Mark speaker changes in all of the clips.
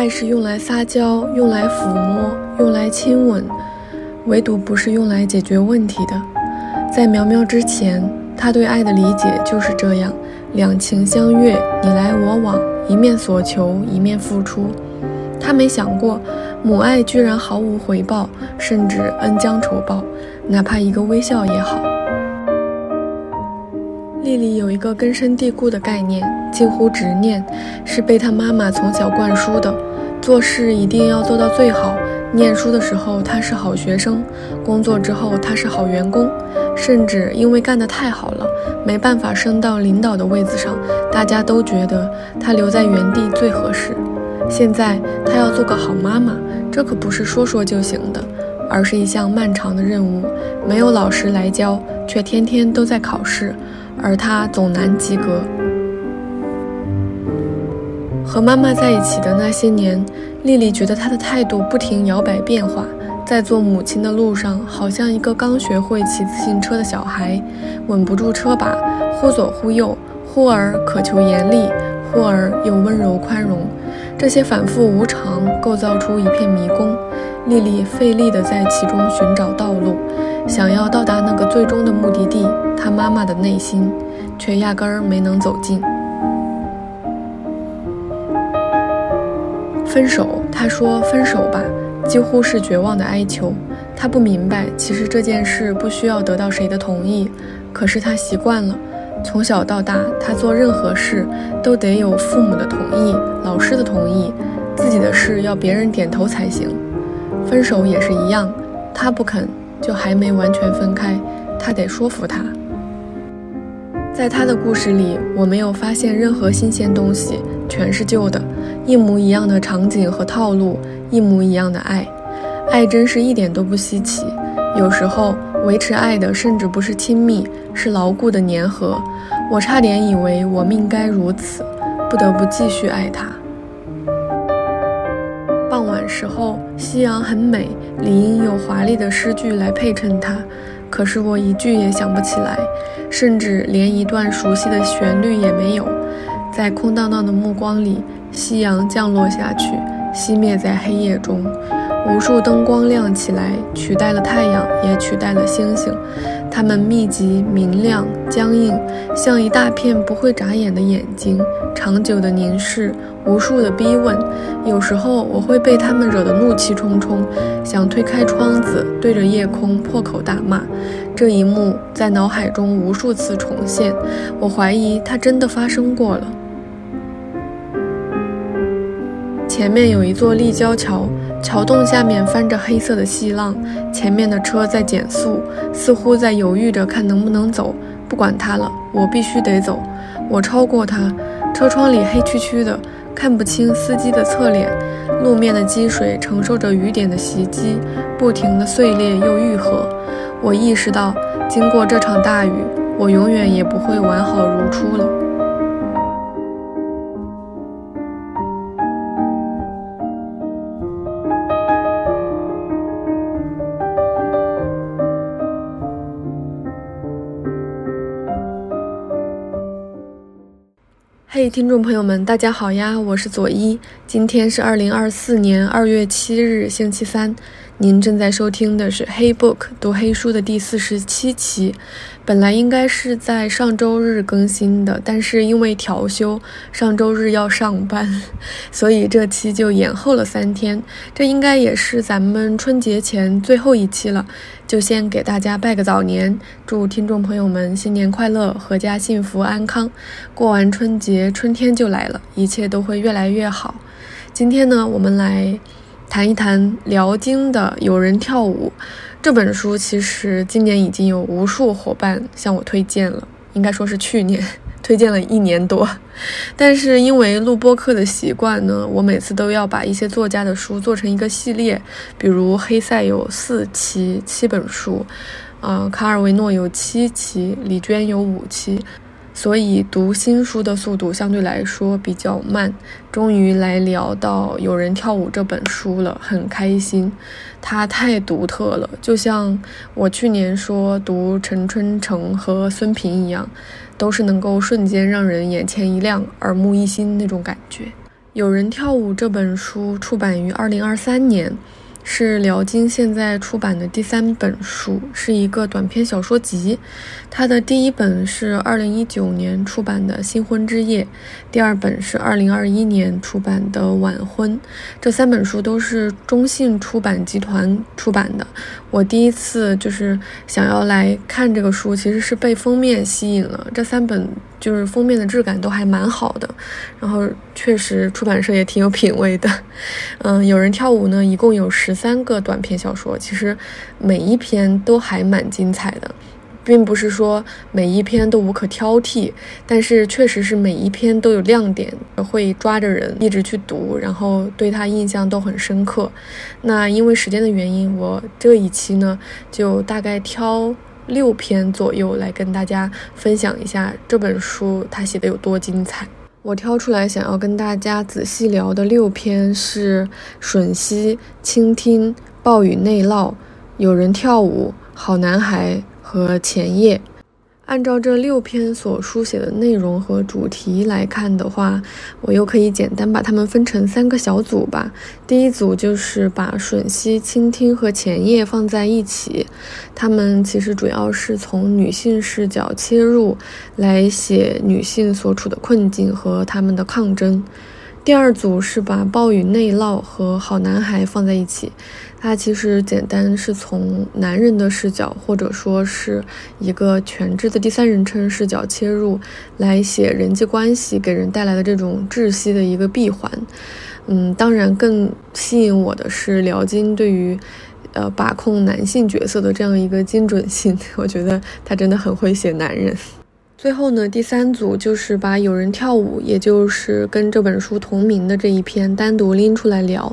Speaker 1: 爱是用来撒娇、用来抚摸、用来亲吻，唯独不是用来解决问题的。在苗苗之前，他对爱的理解就是这样：两情相悦，你来我往，一面所求，一面付出。他没想过，母爱居然毫无回报，甚至恩将仇报，哪怕一个微笑也好。丽丽有一个根深蒂固的概念，近乎执念，是被她妈妈从小灌输的：做事一定要做到最好。念书的时候她是好学生，工作之后她是好员工，甚至因为干得太好了，没办法升到领导的位子上，大家都觉得她留在原地最合适。现在她要做个好妈妈，这可不是说说就行的，而是一项漫长的任务。没有老师来教，却天天都在考试。而他总难及格。和妈妈在一起的那些年，丽丽觉得她的态度不停摇摆变化，在做母亲的路上，好像一个刚学会骑自行车的小孩，稳不住车把，忽左忽右，忽而渴求严厉，忽而又温柔宽容。这些反复无常，构造出一片迷宫。丽丽费力地在其中寻找道路。想要到达那个最终的目的地，她妈妈的内心却压根儿没能走进。分手，他说分手吧，几乎是绝望的哀求。他不明白，其实这件事不需要得到谁的同意，可是他习惯了。从小到大，他做任何事都得有父母的同意、老师的同意，自己的事要别人点头才行。分手也是一样，他不肯。就还没完全分开，他得说服他。在他的故事里，我没有发现任何新鲜东西，全是旧的，一模一样的场景和套路，一模一样的爱。爱真是一点都不稀奇。有时候维持爱的甚至不是亲密，是牢固的粘合。我差点以为我命该如此，不得不继续爱他。傍晚时候，夕阳很美，理应有华丽的诗句来配衬它。可是我一句也想不起来，甚至连一段熟悉的旋律也没有。在空荡荡的目光里，夕阳降落下去，熄灭在黑夜中。无数灯光亮起来，取代了太阳，也取代了星星。它们密集、明亮、僵硬，像一大片不会眨眼的眼睛，长久的凝视，无数的逼问。有时候我会被他们惹得怒气冲冲，想推开窗子，对着夜空破口大骂。这一幕在脑海中无数次重现，我怀疑它真的发生过了。前面有一座立交桥。桥洞下面翻着黑色的细浪，前面的车在减速，似乎在犹豫着看能不能走。不管它了，我必须得走。我超过它，车窗里黑黢黢的，看不清司机的侧脸。路面的积水承受着雨点的袭击，不停的碎裂又愈合。我意识到，经过这场大雨，我永远也不会完好如初了。嘿，听众朋友们，大家好呀，我是左一，今天是二零二四年二月七日，星期三。您正在收听的是《黑 book》读黑书的第四十七期，本来应该是在上周日更新的，但是因为调休，上周日要上班，所以这期就延后了三天。这应该也是咱们春节前最后一期了，就先给大家拜个早年，祝听众朋友们新年快乐，阖家幸福安康。过完春节，春天就来了，一切都会越来越好。今天呢，我们来。谈一谈辽金的《有人跳舞》这本书，其实今年已经有无数伙伴向我推荐了，应该说是去年 推荐了一年多。但是因为录播课的习惯呢，我每次都要把一些作家的书做成一个系列，比如黑塞有四期七本书，啊，卡尔维诺有七期，李娟有五期。所以读新书的速度相对来说比较慢。终于来聊到《有人跳舞》这本书了，很开心。它太独特了，就像我去年说读陈春成和孙平一样，都是能够瞬间让人眼前一亮、耳目一新那种感觉。有人跳舞这本书出版于二零二三年。是辽金现在出版的第三本书，是一个短篇小说集。它的第一本是二零一九年出版的《新婚之夜》，第二本是二零二一年出版的《晚婚》。这三本书都是中信出版集团出版的。我第一次就是想要来看这个书，其实是被封面吸引了。这三本就是封面的质感都还蛮好的，然后确实出版社也挺有品位的。嗯，有人跳舞呢，一共有十三个短篇小说，其实每一篇都还蛮精彩的，并不是说每一篇都无可挑剔，但是确实是每一篇都有亮点，会抓着人一直去读，然后对他印象都很深刻。那因为时间的原因，我这一期呢就大概挑六篇左右来跟大家分享一下这本书它写的有多精彩。我挑出来想要跟大家仔细聊的六篇是《吮吸》《倾听》《暴雨内涝》《有人跳舞》《好男孩》和《前夜》。按照这六篇所书写的内容和主题来看的话，我又可以简单把它们分成三个小组吧。第一组就是把吮吸、倾听和前夜放在一起，他们其实主要是从女性视角切入来写女性所处的困境和他们的抗争。第二组是把暴雨内涝和好男孩放在一起。它其实简单是从男人的视角，或者说是一个全知的第三人称视角切入，来写人际关系给人带来的这种窒息的一个闭环。嗯，当然更吸引我的是辽金对于，呃，把控男性角色的这样一个精准性，我觉得他真的很会写男人。最后呢，第三组就是把有人跳舞，也就是跟这本书同名的这一篇单独拎出来聊，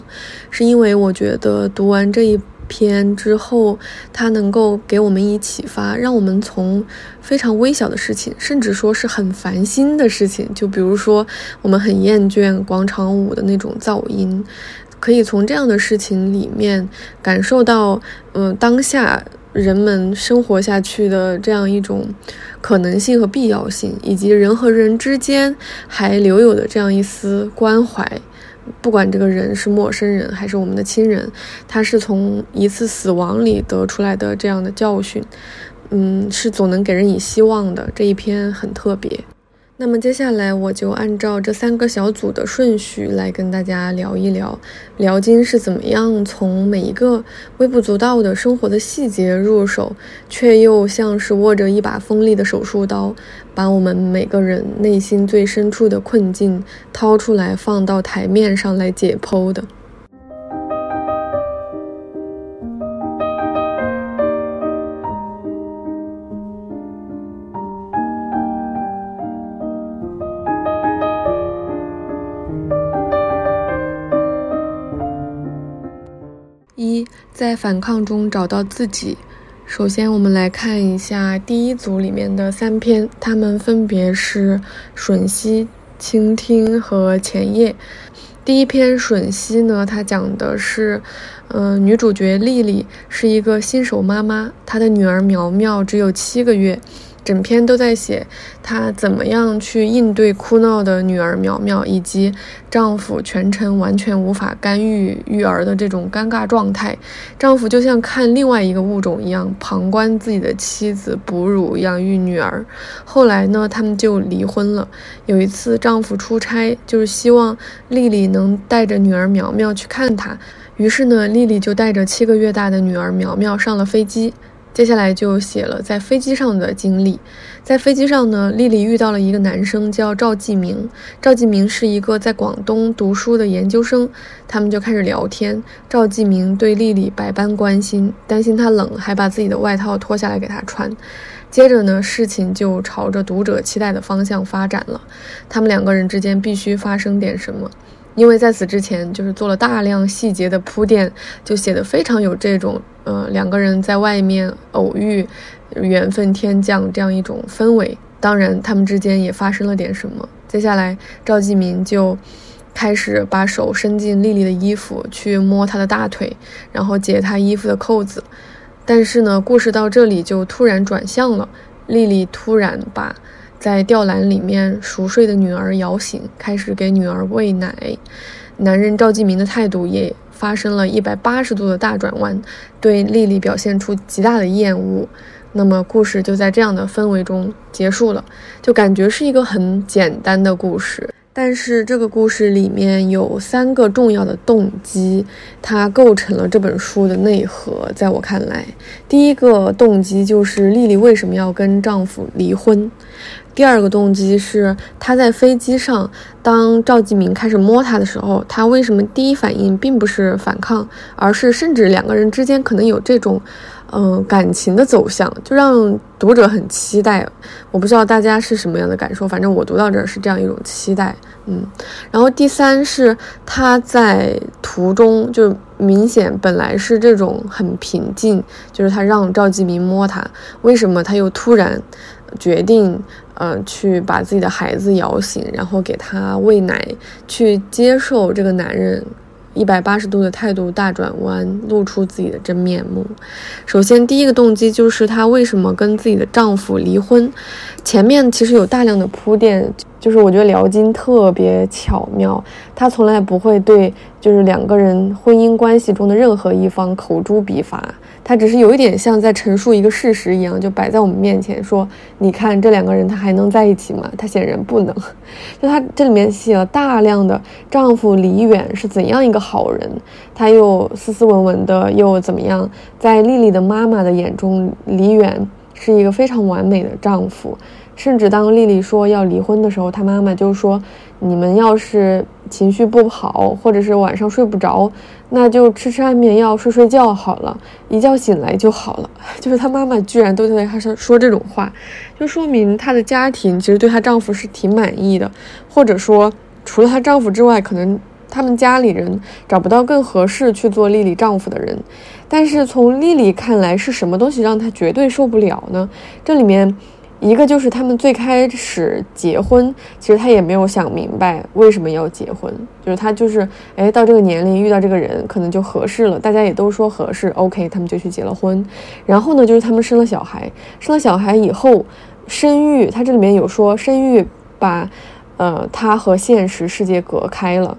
Speaker 1: 是因为我觉得读完这一篇之后，它能够给我们以启发，让我们从非常微小的事情，甚至说是很烦心的事情，就比如说我们很厌倦广场舞的那种噪音，可以从这样的事情里面感受到，嗯，当下。人们生活下去的这样一种可能性和必要性，以及人和人之间还留有的这样一丝关怀，不管这个人是陌生人还是我们的亲人，他是从一次死亡里得出来的这样的教训，嗯，是总能给人以希望的。这一篇很特别。那么接下来我就按照这三个小组的顺序来跟大家聊一聊，辽金是怎么样从每一个微不足道的生活的细节入手，却又像是握着一把锋利的手术刀，把我们每个人内心最深处的困境掏出来放到台面上来解剖的。在反抗中找到自己。首先，我们来看一下第一组里面的三篇，它们分别是《吮吸》《倾听》和《前夜》。第一篇《吮吸》呢，它讲的是，嗯，女主角丽丽是一个新手妈妈，她的女儿苗苗只有七个月。整篇都在写她怎么样去应对哭闹的女儿苗苗，以及丈夫全程完全无法干预育儿的这种尴尬状态。丈夫就像看另外一个物种一样，旁观自己的妻子哺乳养育女儿。后来呢，他们就离婚了。有一次，丈夫出差，就是希望丽丽能带着女儿苗苗去看他。于是呢，丽丽就带着七个月大的女儿苗苗上了飞机。接下来就写了在飞机上的经历。在飞机上呢，丽丽遇到了一个男生，叫赵继明。赵继明是一个在广东读书的研究生。他们就开始聊天。赵继明对丽丽百般关心，担心她冷，还把自己的外套脱下来给她穿。接着呢，事情就朝着读者期待的方向发展了。他们两个人之间必须发生点什么。因为在此之前，就是做了大量细节的铺垫，就写的非常有这种，呃，两个人在外面偶遇，缘分天降这样一种氛围。当然，他们之间也发生了点什么。接下来，赵继明就开始把手伸进丽丽的衣服，去摸她的大腿，然后解她衣服的扣子。但是呢，故事到这里就突然转向了，丽丽突然把。在吊篮里面熟睡的女儿摇醒，开始给女儿喂奶。男人赵继明的态度也发生了一百八十度的大转弯，对丽丽表现出极大的厌恶。那么故事就在这样的氛围中结束了，就感觉是一个很简单的故事。但是这个故事里面有三个重要的动机，它构成了这本书的内核。在我看来，第一个动机就是丽丽为什么要跟丈夫离婚；第二个动机是他在飞机上，当赵继明开始摸他的时候，他为什么第一反应并不是反抗，而是甚至两个人之间可能有这种。嗯，感情的走向就让读者很期待。我不知道大家是什么样的感受，反正我读到这儿是这样一种期待。嗯，然后第三是他在途中就明显本来是这种很平静，就是他让赵继明摸他，为什么他又突然决定，嗯，去把自己的孩子摇醒，然后给他喂奶，去接受这个男人。一百八十度的态度大转弯，露出自己的真面目。首先，第一个动机就是她为什么跟自己的丈夫离婚。前面其实有大量的铺垫。就是我觉得辽金特别巧妙，他从来不会对就是两个人婚姻关系中的任何一方口诛笔伐，他只是有一点像在陈述一个事实一样，就摆在我们面前说，你看这两个人他还能在一起吗？他显然不能。就他这里面写了大量的丈夫李远是怎样一个好人，他又斯斯文文的又怎么样，在丽丽的妈妈的眼中，李远是一个非常完美的丈夫。甚至当丽丽说要离婚的时候，她妈妈就说：“你们要是情绪不好，或者是晚上睡不着，那就吃吃安眠药，睡睡觉好了，一觉醒来就好了。”就是她妈妈居然都在她说说这种话，就说明她的家庭其实对她丈夫是挺满意的，或者说除了她丈夫之外，可能他们家里人找不到更合适去做丽丽丈夫的人。但是从丽丽看来，是什么东西让她绝对受不了呢？这里面。一个就是他们最开始结婚，其实他也没有想明白为什么要结婚，就是他就是哎到这个年龄遇到这个人可能就合适了，大家也都说合适，OK，他们就去结了婚。然后呢，就是他们生了小孩，生了小孩以后，生育，他这里面有说生育把呃他和现实世界隔开了，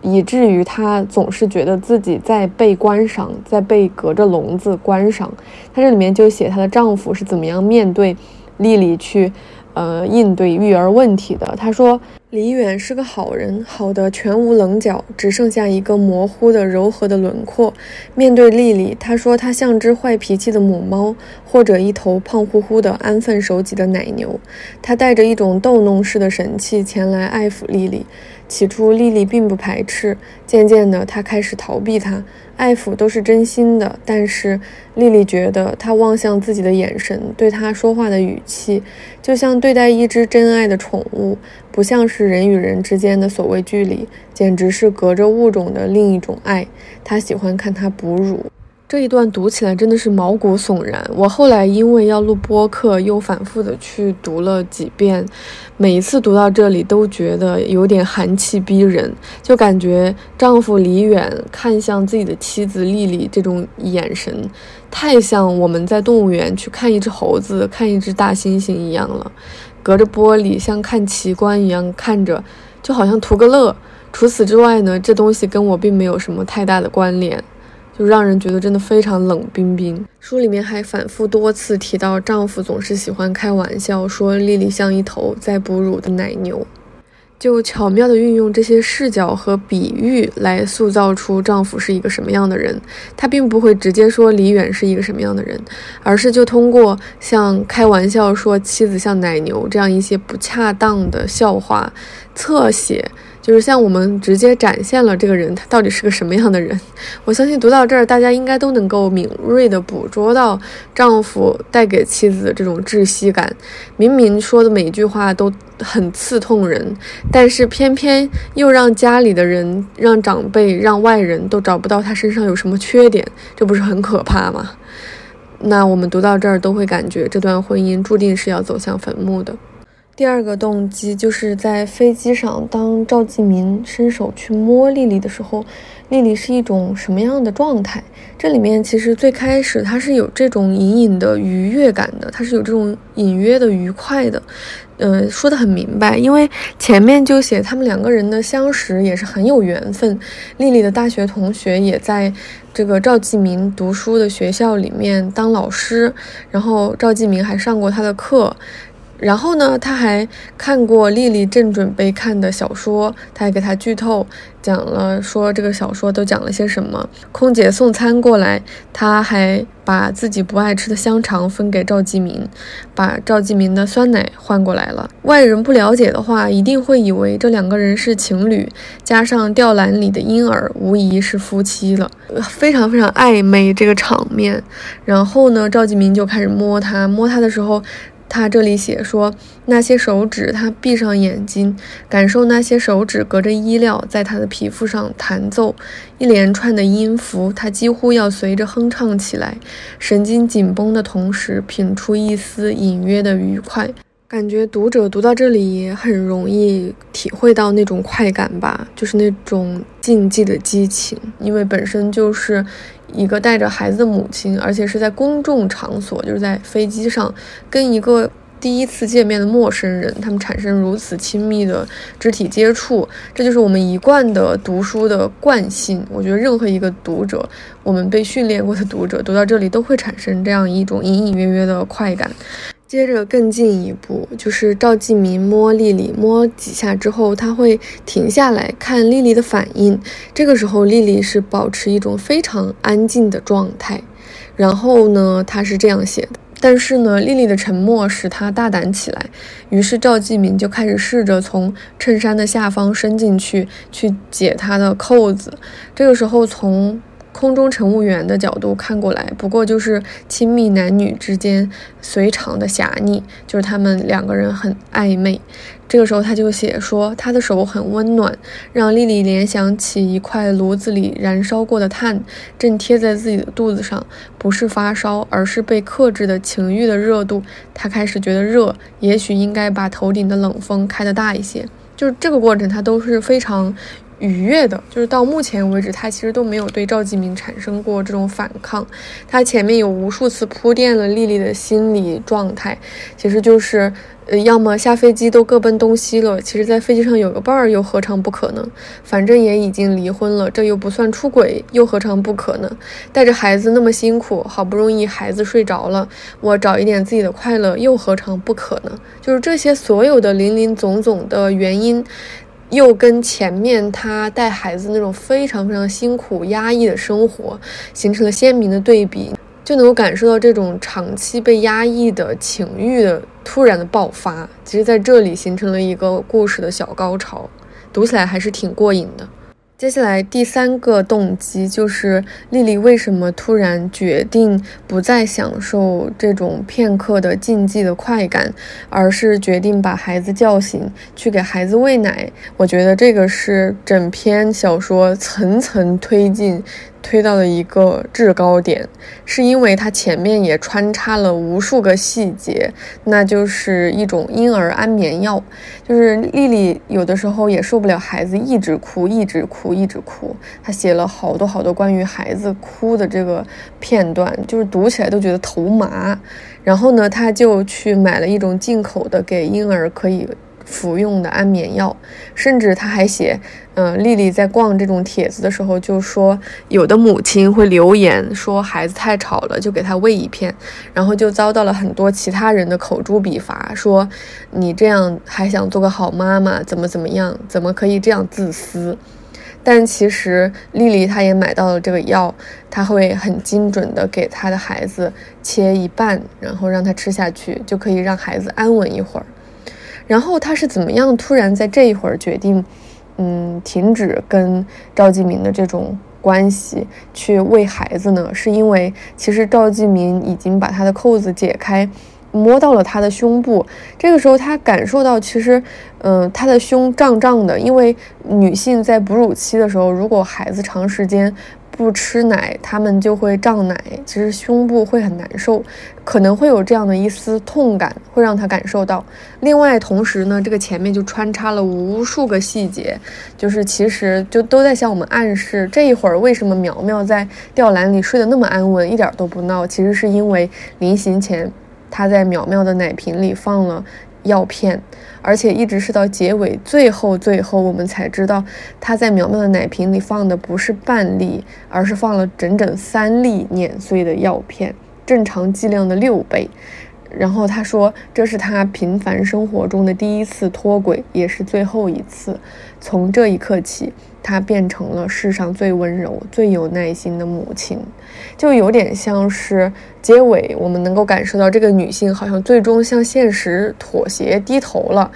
Speaker 1: 以至于他总是觉得自己在被观赏，在被隔着笼子观赏。他这里面就写她的丈夫是怎么样面对。丽丽去，呃，应对育儿问题的。他说，李远是个好人，好的全无棱角，只剩下一个模糊的柔和的轮廓。面对丽丽，他说他像只坏脾气的母猫，或者一头胖乎乎的安分守己的奶牛。他带着一种逗弄式的神气前来爱抚丽丽。起初，丽丽并不排斥，渐渐的，她开始逃避他。爱抚都是真心的，但是丽丽觉得他望向自己的眼神，对他说话的语气，就像对待一只真爱的宠物，不像是人与人之间的所谓距离，简直是隔着物种的另一种爱。她喜欢看他哺乳。这一段读起来真的是毛骨悚然。我后来因为要录播课，又反复的去读了几遍，每一次读到这里都觉得有点寒气逼人，就感觉丈夫李远看向自己的妻子丽丽这种眼神，太像我们在动物园去看一只猴子、看一只大猩猩一样了，隔着玻璃像看奇观一样看着，就好像图个乐。除此之外呢，这东西跟我并没有什么太大的关联。就让人觉得真的非常冷冰冰。书里面还反复多次提到，丈夫总是喜欢开玩笑说丽丽像一头在哺乳的奶牛，就巧妙地运用这些视角和比喻来塑造出丈夫是一个什么样的人。他并不会直接说李远是一个什么样的人，而是就通过像开玩笑说妻子像奶牛这样一些不恰当的笑话侧写。就是像我们直接展现了这个人他到底是个什么样的人，我相信读到这儿，大家应该都能够敏锐地捕捉到丈夫带给妻子的这种窒息感。明明说的每一句话都很刺痛人，但是偏偏又让家里的人、让长辈、让外人都找不到他身上有什么缺点，这不是很可怕吗？那我们读到这儿都会感觉这段婚姻注定是要走向坟墓的。第二个动机就是在飞机上，当赵继民伸手去摸丽丽的时候，丽丽是一种什么样的状态？这里面其实最开始他是有这种隐隐的愉悦感的，他是有这种隐约的愉快的，嗯，说的很明白，因为前面就写他们两个人的相识也是很有缘分，丽丽的大学同学也在这个赵继民读书的学校里面当老师，然后赵继民还上过他的课。然后呢，他还看过丽丽正准备看的小说，他还给他剧透，讲了说这个小说都讲了些什么。空姐送餐过来，他还把自己不爱吃的香肠分给赵继民，把赵继民的酸奶换过来了。外人不了解的话，一定会以为这两个人是情侣，加上吊篮里的婴儿，无疑是夫妻了，非常非常暧昧这个场面。然后呢，赵继民就开始摸她，摸她的时候。他这里写说，那些手指，他闭上眼睛，感受那些手指隔着衣料在他的皮肤上弹奏一连串的音符，他几乎要随着哼唱起来，神经紧绷的同时，品出一丝隐约的愉快。感觉读者读到这里也很容易体会到那种快感吧，就是那种禁忌的激情，因为本身就是一个带着孩子的母亲，而且是在公众场所，就是在飞机上跟一个第一次见面的陌生人，他们产生如此亲密的肢体接触，这就是我们一贯的读书的惯性。我觉得任何一个读者，我们被训练过的读者，读到这里都会产生这样一种隐隐约约的快感。接着更进一步，就是赵继民摸丽丽，摸几下之后，他会停下来看丽丽的反应。这个时候，丽丽是保持一种非常安静的状态。然后呢，他是这样写的。但是呢，丽丽的沉默使他大胆起来。于是赵继民就开始试着从衬衫的下方伸进去，去解他的扣子。这个时候，从空中乘务员的角度看过来，不过就是亲密男女之间随常的侠逆，就是他们两个人很暧昧。这个时候他就写说，他的手很温暖，让丽丽联想起一块炉子里燃烧过的炭，正贴在自己的肚子上，不是发烧，而是被克制的情欲的热度。他开始觉得热，也许应该把头顶的冷风开得大一些。就是这个过程，他都是非常。愉悦的，就是到目前为止，他其实都没有对赵继明产生过这种反抗。他前面有无数次铺垫了丽丽的心理状态，其实就是，呃，要么下飞机都各奔东西了。其实，在飞机上有个伴儿又何尝不可能？反正也已经离婚了，这又不算出轨，又何尝不可能？带着孩子那么辛苦，好不容易孩子睡着了，我找一点自己的快乐，又何尝不可能？就是这些所有的林林总总的原因。又跟前面他带孩子那种非常非常辛苦、压抑的生活形成了鲜明的对比，就能够感受到这种长期被压抑的情欲的突然的爆发。其实，在这里形成了一个故事的小高潮，读起来还是挺过瘾的。接下来第三个动机就是丽丽为什么突然决定不再享受这种片刻的禁忌的快感，而是决定把孩子叫醒去给孩子喂奶。我觉得这个是整篇小说层层推进。推到了一个制高点，是因为它前面也穿插了无数个细节，那就是一种婴儿安眠药。就是丽丽有的时候也受不了孩子一直哭，一直哭，一直哭。她写了好多好多关于孩子哭的这个片段，就是读起来都觉得头麻。然后呢，她就去买了一种进口的给婴儿可以。服用的安眠药，甚至他还写，嗯，丽丽在逛这种帖子的时候就说，有的母亲会留言说孩子太吵了，就给他喂一片，然后就遭到了很多其他人的口诛笔伐，说你这样还想做个好妈妈，怎么怎么样，怎么可以这样自私？但其实丽丽她也买到了这个药，她会很精准的给她的孩子切一半，然后让他吃下去，就可以让孩子安稳一会儿。然后他是怎么样突然在这一会儿决定，嗯，停止跟赵继民的这种关系，去喂孩子呢？是因为其实赵继民已经把他的扣子解开，摸到了他的胸部。这个时候他感受到，其实，嗯，他的胸胀胀的，因为女性在哺乳期的时候，如果孩子长时间不吃奶，他们就会胀奶，其实胸部会很难受，可能会有这样的一丝痛感，会让他感受到。另外，同时呢，这个前面就穿插了无数个细节，就是其实就都在向我们暗示，这一会儿为什么苗苗在吊篮里睡得那么安稳，一点都不闹，其实是因为临行前他在苗苗的奶瓶里放了。药片，而且一直是到结尾最后最后，我们才知道他在苗苗的奶瓶里放的不是半粒，而是放了整整三粒碾碎的药片，正常剂量的六倍。然后他说，这是他平凡生活中的第一次脱轨，也是最后一次。从这一刻起。她变成了世上最温柔、最有耐心的母亲，就有点像是结尾，我们能够感受到这个女性好像最终向现实妥协、低头了，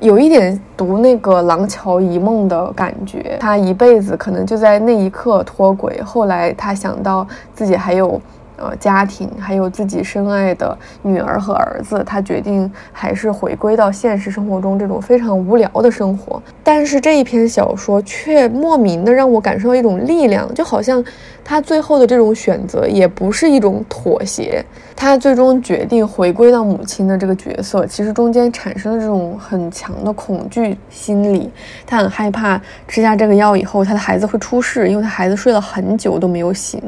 Speaker 1: 有一点读那个《廊桥遗梦》的感觉。她一辈子可能就在那一刻脱轨，后来她想到自己还有。呃，家庭还有自己深爱的女儿和儿子，他决定还是回归到现实生活中这种非常无聊的生活。但是这一篇小说却莫名的让我感受到一种力量，就好像他最后的这种选择也不是一种妥协。他最终决定回归到母亲的这个角色，其实中间产生了这种很强的恐惧心理。他很害怕吃下这个药以后，他的孩子会出事，因为他孩子睡了很久都没有醒。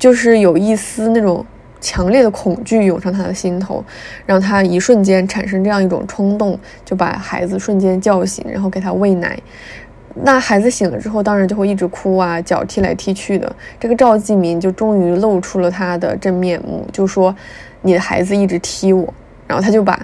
Speaker 1: 就是有一丝那种强烈的恐惧涌上他的心头，让他一瞬间产生这样一种冲动，就把孩子瞬间叫醒，然后给他喂奶。那孩子醒了之后，当然就会一直哭啊，脚踢来踢去的。这个赵继明就终于露出了他的真面目，就说：“你的孩子一直踢我。”然后他就把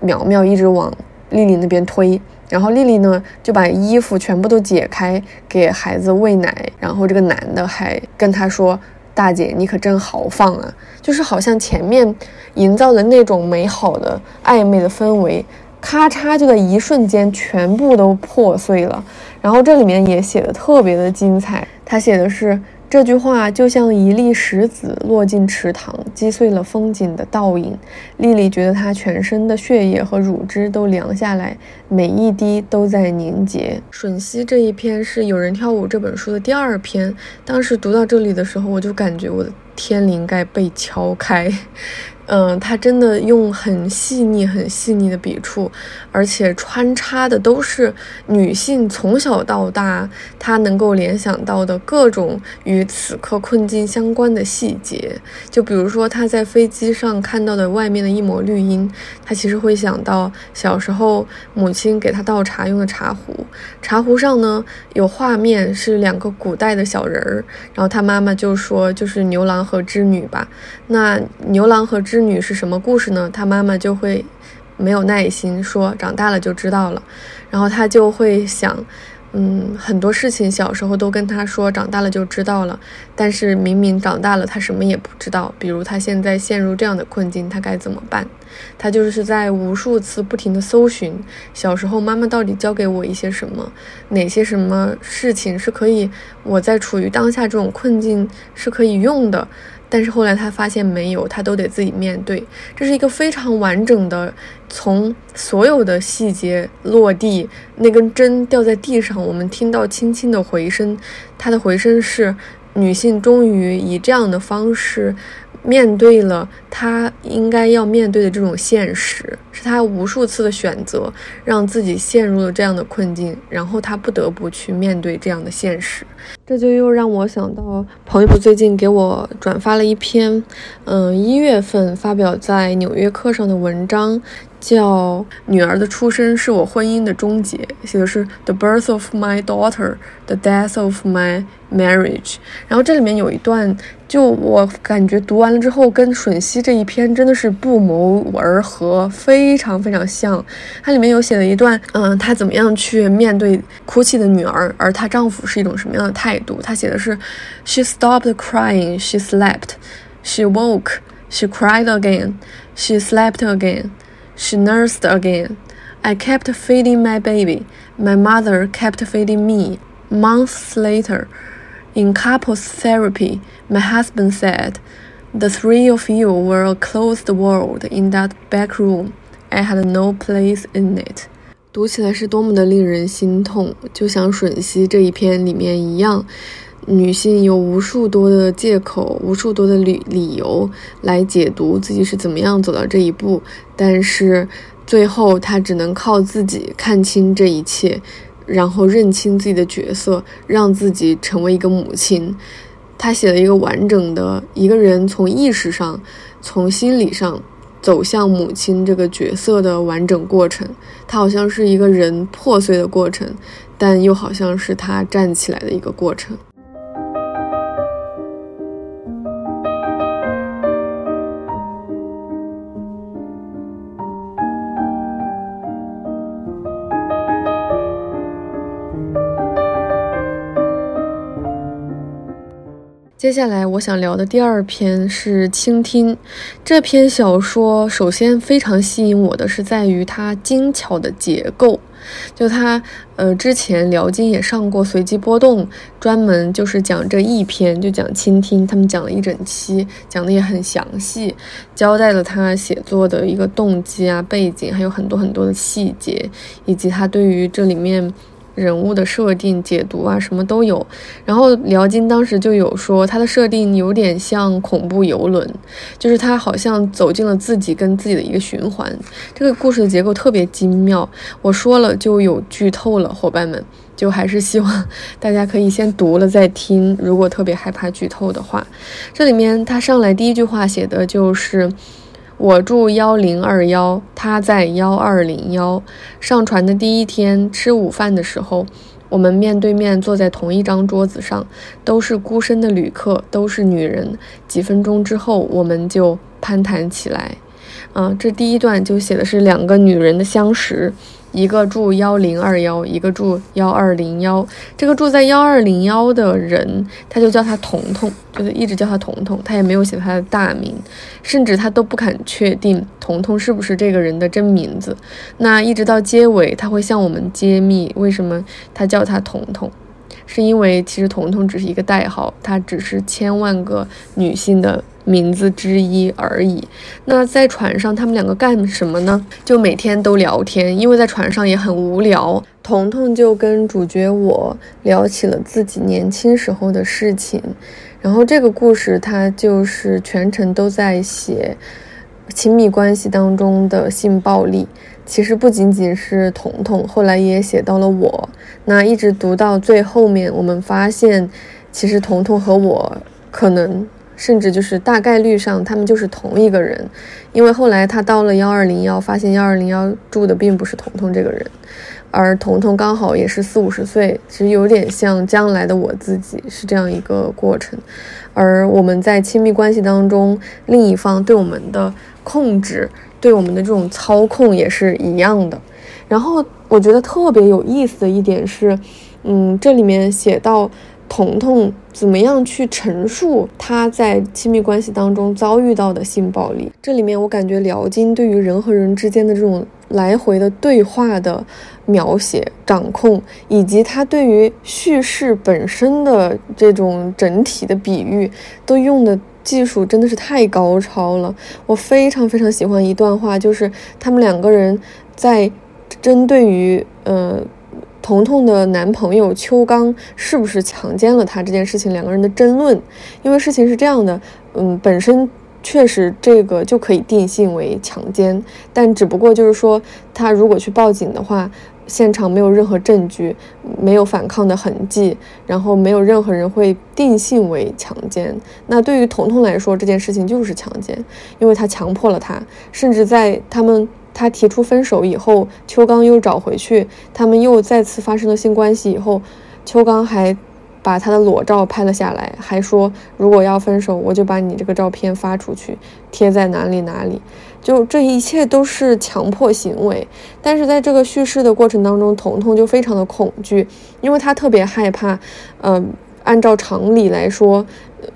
Speaker 1: 苗苗一直往丽丽那边推，然后丽丽呢就把衣服全部都解开给孩子喂奶，然后这个男的还跟他说。大姐，你可真豪放啊！就是好像前面营造的那种美好的暧昧的氛围，咔嚓就在一瞬间全部都破碎了。然后这里面也写的特别的精彩，他写的是。这句话就像一粒石子落进池塘，击碎了风景的倒影。丽丽觉得她全身的血液和乳汁都凉下来，每一滴都在凝结。吮吸这一篇是《有人跳舞》这本书的第二篇。当时读到这里的时候，我就感觉我的天灵盖被敲开。嗯，他真的用很细腻、很细腻的笔触，而且穿插的都是女性从小到大她能够联想到的各种与此刻困境相关的细节。就比如说，她在飞机上看到的外面的一抹绿荫，她其实会想到小时候母亲给她倒茶用的茶壶，茶壶上呢有画面是两个古代的小人儿，然后她妈妈就说就是牛郎和织女吧。那牛郎和织织女是什么故事呢？她妈妈就会没有耐心说，长大了就知道了。然后她就会想，嗯，很多事情小时候都跟她说，长大了就知道了。但是明明长大了，她什么也不知道。比如她现在陷入这样的困境，她该怎么办？她就是在无数次不停的搜寻，小时候妈妈到底教给我一些什么？哪些什么事情是可以我在处于当下这种困境是可以用的？但是后来他发现没有，他都得自己面对。这是一个非常完整的，从所有的细节落地，那根针掉在地上，我们听到轻轻的回声。它的回声是女性终于以这样的方式。面对了他应该要面对的这种现实，是他无数次的选择让自己陷入了这样的困境，然后他不得不去面对这样的现实。这就又让我想到，朋友最近给我转发了一篇，嗯，一月份发表在《纽约客》上的文章。叫女儿的出生是我婚姻的终结，写的是 the birth of my daughter, the death of my marriage。然后这里面有一段，就我感觉读完了之后，跟吮吸这一篇真的是不谋而合，非常非常像。它里面有写了一段，嗯，她怎么样去面对哭泣的女儿，而她丈夫是一种什么样的态度？她写的是，she stopped crying, she slept, she woke, she cried again, she slept again. She nursed again. I kept feeding my baby. My mother kept feeding me. Months later, in couples therapy, my husband said, The three of you were a closed world in that back room. I had no place in it. 读起来是多么的令人心痛，就像吮吸这一篇里面一样。 女性有无数多的借口，无数多的理理由来解读自己是怎么样走到这一步，但是最后她只能靠自己看清这一切，然后认清自己的角色，让自己成为一个母亲。她写了一个完整的一个人从意识上、从心理上走向母亲这个角色的完整过程。它好像是一个人破碎的过程，但又好像是他站起来的一个过程。接下来我想聊的第二篇是《倾听》。这篇小说首先非常吸引我的是在于它精巧的结构。就它，呃，之前辽金也上过随机波动，专门就是讲这一篇，就讲倾听。他们讲了一整期，讲的也很详细，交代了他写作的一个动机啊、背景，还有很多很多的细节，以及他对于这里面。人物的设定、解读啊，什么都有。然后辽金当时就有说，他的设定有点像恐怖游轮，就是他好像走进了自己跟自己的一个循环。这个故事的结构特别精妙，我说了就有剧透了，伙伴们，就还是希望大家可以先读了再听。如果特别害怕剧透的话，这里面他上来第一句话写的就是。我住幺零二幺，他在幺二零幺。上船的第一天，吃午饭的时候，我们面对面坐在同一张桌子上，都是孤身的旅客，都是女人。几分钟之后，我们就攀谈起来。啊，这第一段就写的是两个女人的相识。一个住幺零二幺，一个住幺二零幺。这个住在幺二零幺的人，他就叫他彤彤，就是一直叫他彤彤。他也没有写他的大名，甚至他都不敢确定彤彤是不是这个人的真名字。那一直到结尾，他会向我们揭秘为什么他叫他彤彤，是因为其实彤彤只是一个代号，他只是千万个女性的。名字之一而已。那在船上，他们两个干什么呢？就每天都聊天，因为在船上也很无聊。彤彤就跟主角我聊起了自己年轻时候的事情。然后这个故事，它就是全程都在写亲密关系当中的性暴力。其实不仅仅是彤彤，后来也写到了我。那一直读到最后面，我们发现，其实彤彤和我可能。甚至就是大概率上，他们就是同一个人，因为后来他到了幺二零幺，发现幺二零幺住的并不是彤彤这个人，而彤彤刚好也是四五十岁，其实有点像将来的我自己，是这样一个过程。而我们在亲密关系当中，另一方对我们的控制，对我们的这种操控也是一样的。然后我觉得特别有意思的一点是，嗯，这里面写到。彤彤怎么样去陈述他在亲密关系当中遭遇到的性暴力？这里面我感觉辽金对于人和人之间的这种来回的对话的描写、掌控，以及他对于叙事本身的这种整体的比喻，都用的技术真的是太高超了。我非常非常喜欢一段话，就是他们两个人在针对于呃。彤彤的男朋友邱刚是不是强奸了她这件事情，两个人的争论。因为事情是这样的，嗯，本身确实这个就可以定性为强奸，但只不过就是说，他如果去报警的话，现场没有任何证据，没有反抗的痕迹，然后没有任何人会定性为强奸。那对于彤彤来说，这件事情就是强奸，因为他强迫了她，甚至在他们。他提出分手以后，邱刚又找回去，他们又再次发生了性关系以后，邱刚还把他的裸照拍了下来，还说如果要分手，我就把你这个照片发出去，贴在哪里哪里，就这一切都是强迫行为。但是在这个叙事的过程当中，彤彤就非常的恐惧，因为他特别害怕，嗯，按照常理来说，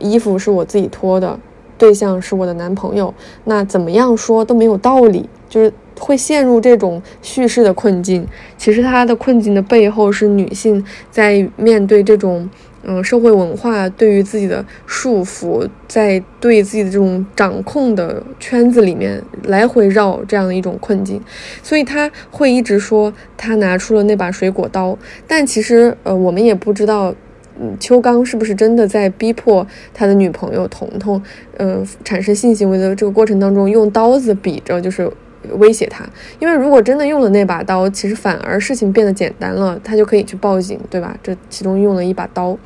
Speaker 1: 衣服是我自己脱的，对象是我的男朋友，那怎么样说都没有道理，就是。会陷入这种叙事的困境。其实，他的困境的背后是女性在面对这种，嗯，社会文化对于自己的束缚，在对自己的这种掌控的圈子里面来回绕这样的一种困境。所以，他会一直说他拿出了那把水果刀，但其实，呃，我们也不知道嗯，秋刚是不是真的在逼迫他的女朋友彤彤，呃，产生性行为的这个过程当中，用刀子比着就是。威胁他，因为如果真的用了那把刀，其实反而事情变得简单了，他就可以去报警，对吧？这其中用了一把刀，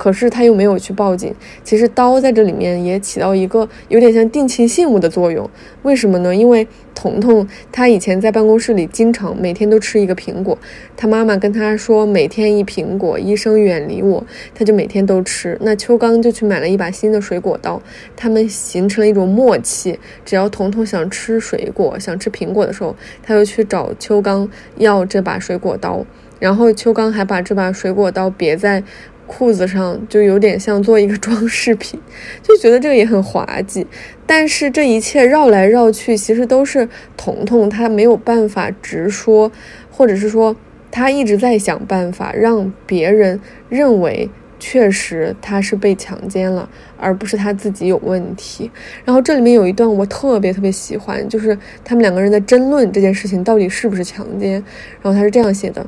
Speaker 1: 可是他又没有去报警。其实刀在这里面也起到一个有点像定情信物的作用。为什么呢？因为彤彤他以前在办公室里经常每天都吃一个苹果，他妈妈跟他说每天一苹果，医生远离我，他就每天都吃。那秋刚就去买了一把新的水果刀，他们形成了一种默契，只要彤彤想吃水果，想。吃苹果的时候，他又去找秋刚要这把水果刀，然后秋刚还把这把水果刀别在裤子上，就有点像做一个装饰品，就觉得这个也很滑稽。但是这一切绕来绕去，其实都是彤彤他没有办法直说，或者是说他一直在想办法让别人认为。确实，他是被强奸了，而不是他自己有问题。然后这里面有一段我特别特别喜欢，就是他们两个人在争论这件事情到底是不是强奸。然后他是这样写的。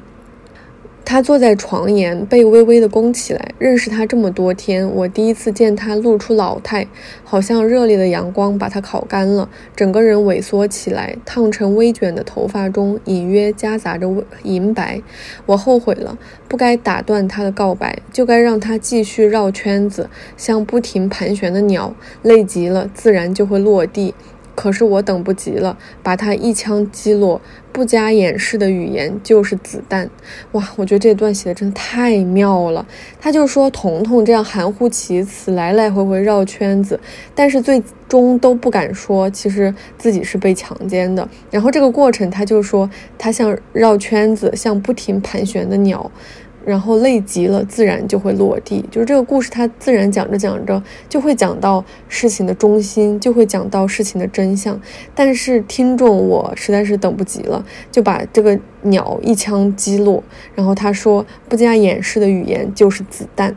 Speaker 1: 他坐在床沿，背微微的弓起来。认识他这么多天，我第一次见他露出老态，好像热烈的阳光把他烤干了，整个人萎缩起来，烫成微卷的头发中隐约夹杂着银白。我后悔了，不该打断他的告白，就该让他继续绕圈子，像不停盘旋的鸟，累极了自然就会落地。可是我等不及了，把他一枪击落，不加掩饰的语言就是子弹。哇，我觉得这段写的真的太妙了。他就说彤彤这样含糊其辞，来来回回绕圈子，但是最终都不敢说其实自己是被强奸的。然后这个过程，他就说他像绕圈子，像不停盘旋的鸟。然后累极了，自然就会落地。就是这个故事，它自然讲着讲着就会讲到事情的中心，就会讲到事情的真相。但是听众我实在是等不及了，就把这个鸟一枪击落。然后他说，不加掩饰的语言就是子弹。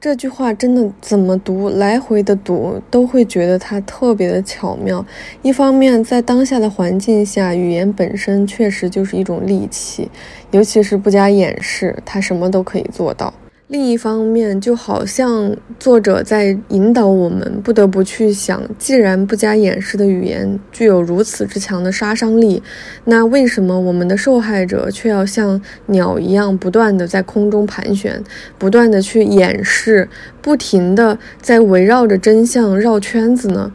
Speaker 1: 这句话真的怎么读，来回的读都会觉得它特别的巧妙。一方面，在当下的环境下，语言本身确实就是一种利器，尤其是不加掩饰，它什么都可以做到。另一方面，就好像作者在引导我们，不得不去想：既然不加掩饰的语言具有如此之强的杀伤力，那为什么我们的受害者却要像鸟一样，不断的在空中盘旋，不断的去掩饰，不停的在围绕着真相绕圈子呢？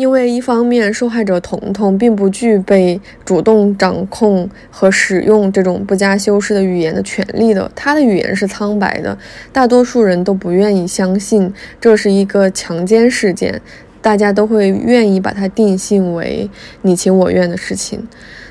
Speaker 1: 因为一方面，受害者彤彤并不具备主动掌控和使用这种不加修饰的语言的权利的，他的语言是苍白的，大多数人都不愿意相信这是一个强奸事件，大家都会愿意把它定性为你情我愿的事情。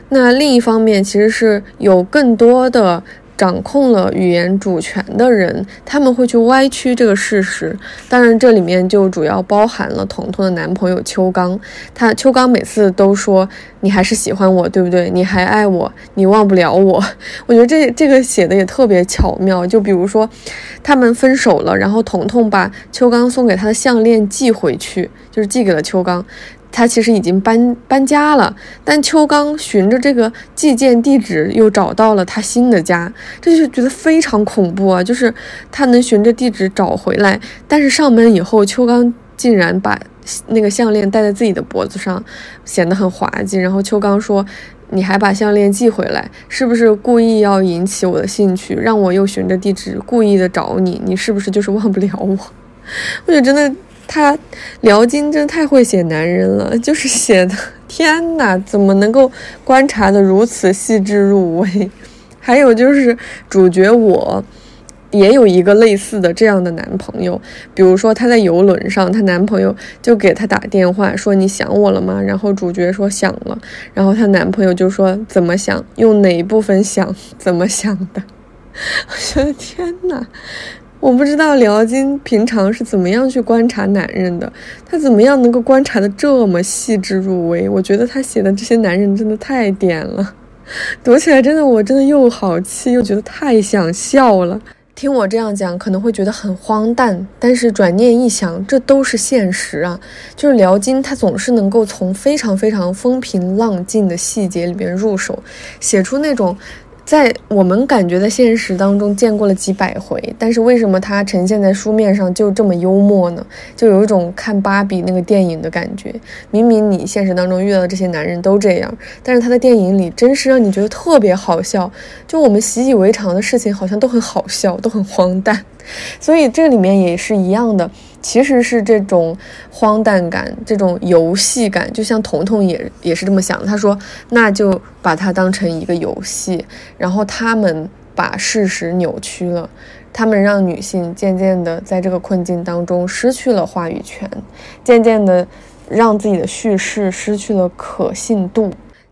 Speaker 1: 那另一方面，其实是有更多的。掌控了语言主权的人，他们会去歪曲这个事实。当然，这里面就主要包含了彤彤的男朋友邱刚。他邱刚每次都说：“你还是喜欢我，对不对？你还爱我，你忘不了我。” 我觉得这这个写的也特别巧妙。就比如说，他们分手了，然后彤彤把邱刚送给他的项链寄回去，就是寄给了邱刚。他其实已经搬搬家了，但秋刚循着这个寄件地址又找到了他新的家，这就觉得非常恐怖啊！就是他能循着地址找回来，但是上门以后，秋刚竟然把那个项链戴在自己的脖子上，显得很滑稽。然后秋刚说：“你还把项链寄回来，是不是故意要引起我的兴趣，让我又循着地址故意的找你？你是不是就是忘不了我？” 我觉得真的。他辽金真太会写男人了，就是写的天哪，怎么能够观察的如此细致入微？还有就是主角我也有一个类似的这样的男朋友，比如说他在游轮上，她男朋友就给她打电话说你想我了吗？然后主角说想了，然后她男朋友就说怎么想？用哪一部分想？怎么想的？我的天哪！我不知道辽金平常是怎么样去观察男人的，他怎么样能够观察的这么细致入微？我觉得他写的这些男人真的太点了，读起来真的我真的又好气又觉得太想笑了。听我这样讲可能会觉得很荒诞，但是转念一想，这都是现实啊！就是辽金他总是能够从非常非常风平浪静的细节里面入手，写出那种。在我们感觉在现实当中见过了几百回，但是为什么它呈现在书面上就这么幽默呢？就有一种看芭比那个电影的感觉。明明你现实当中遇到的这些男人都这样，但是他的电影里真是让你觉得特别好笑。就我们习以为常的事情，好像都很好笑，都很荒诞。所以这里面也是一样的，其实是这种荒诞感，这种游戏感，就像彤彤也也是这么想的。他说：“那就把它当成一个游戏。”然后他们把事实扭曲了，他们让女性渐渐的在这个困境当中失去了话语权，渐渐的让自己的叙事失去了可信度。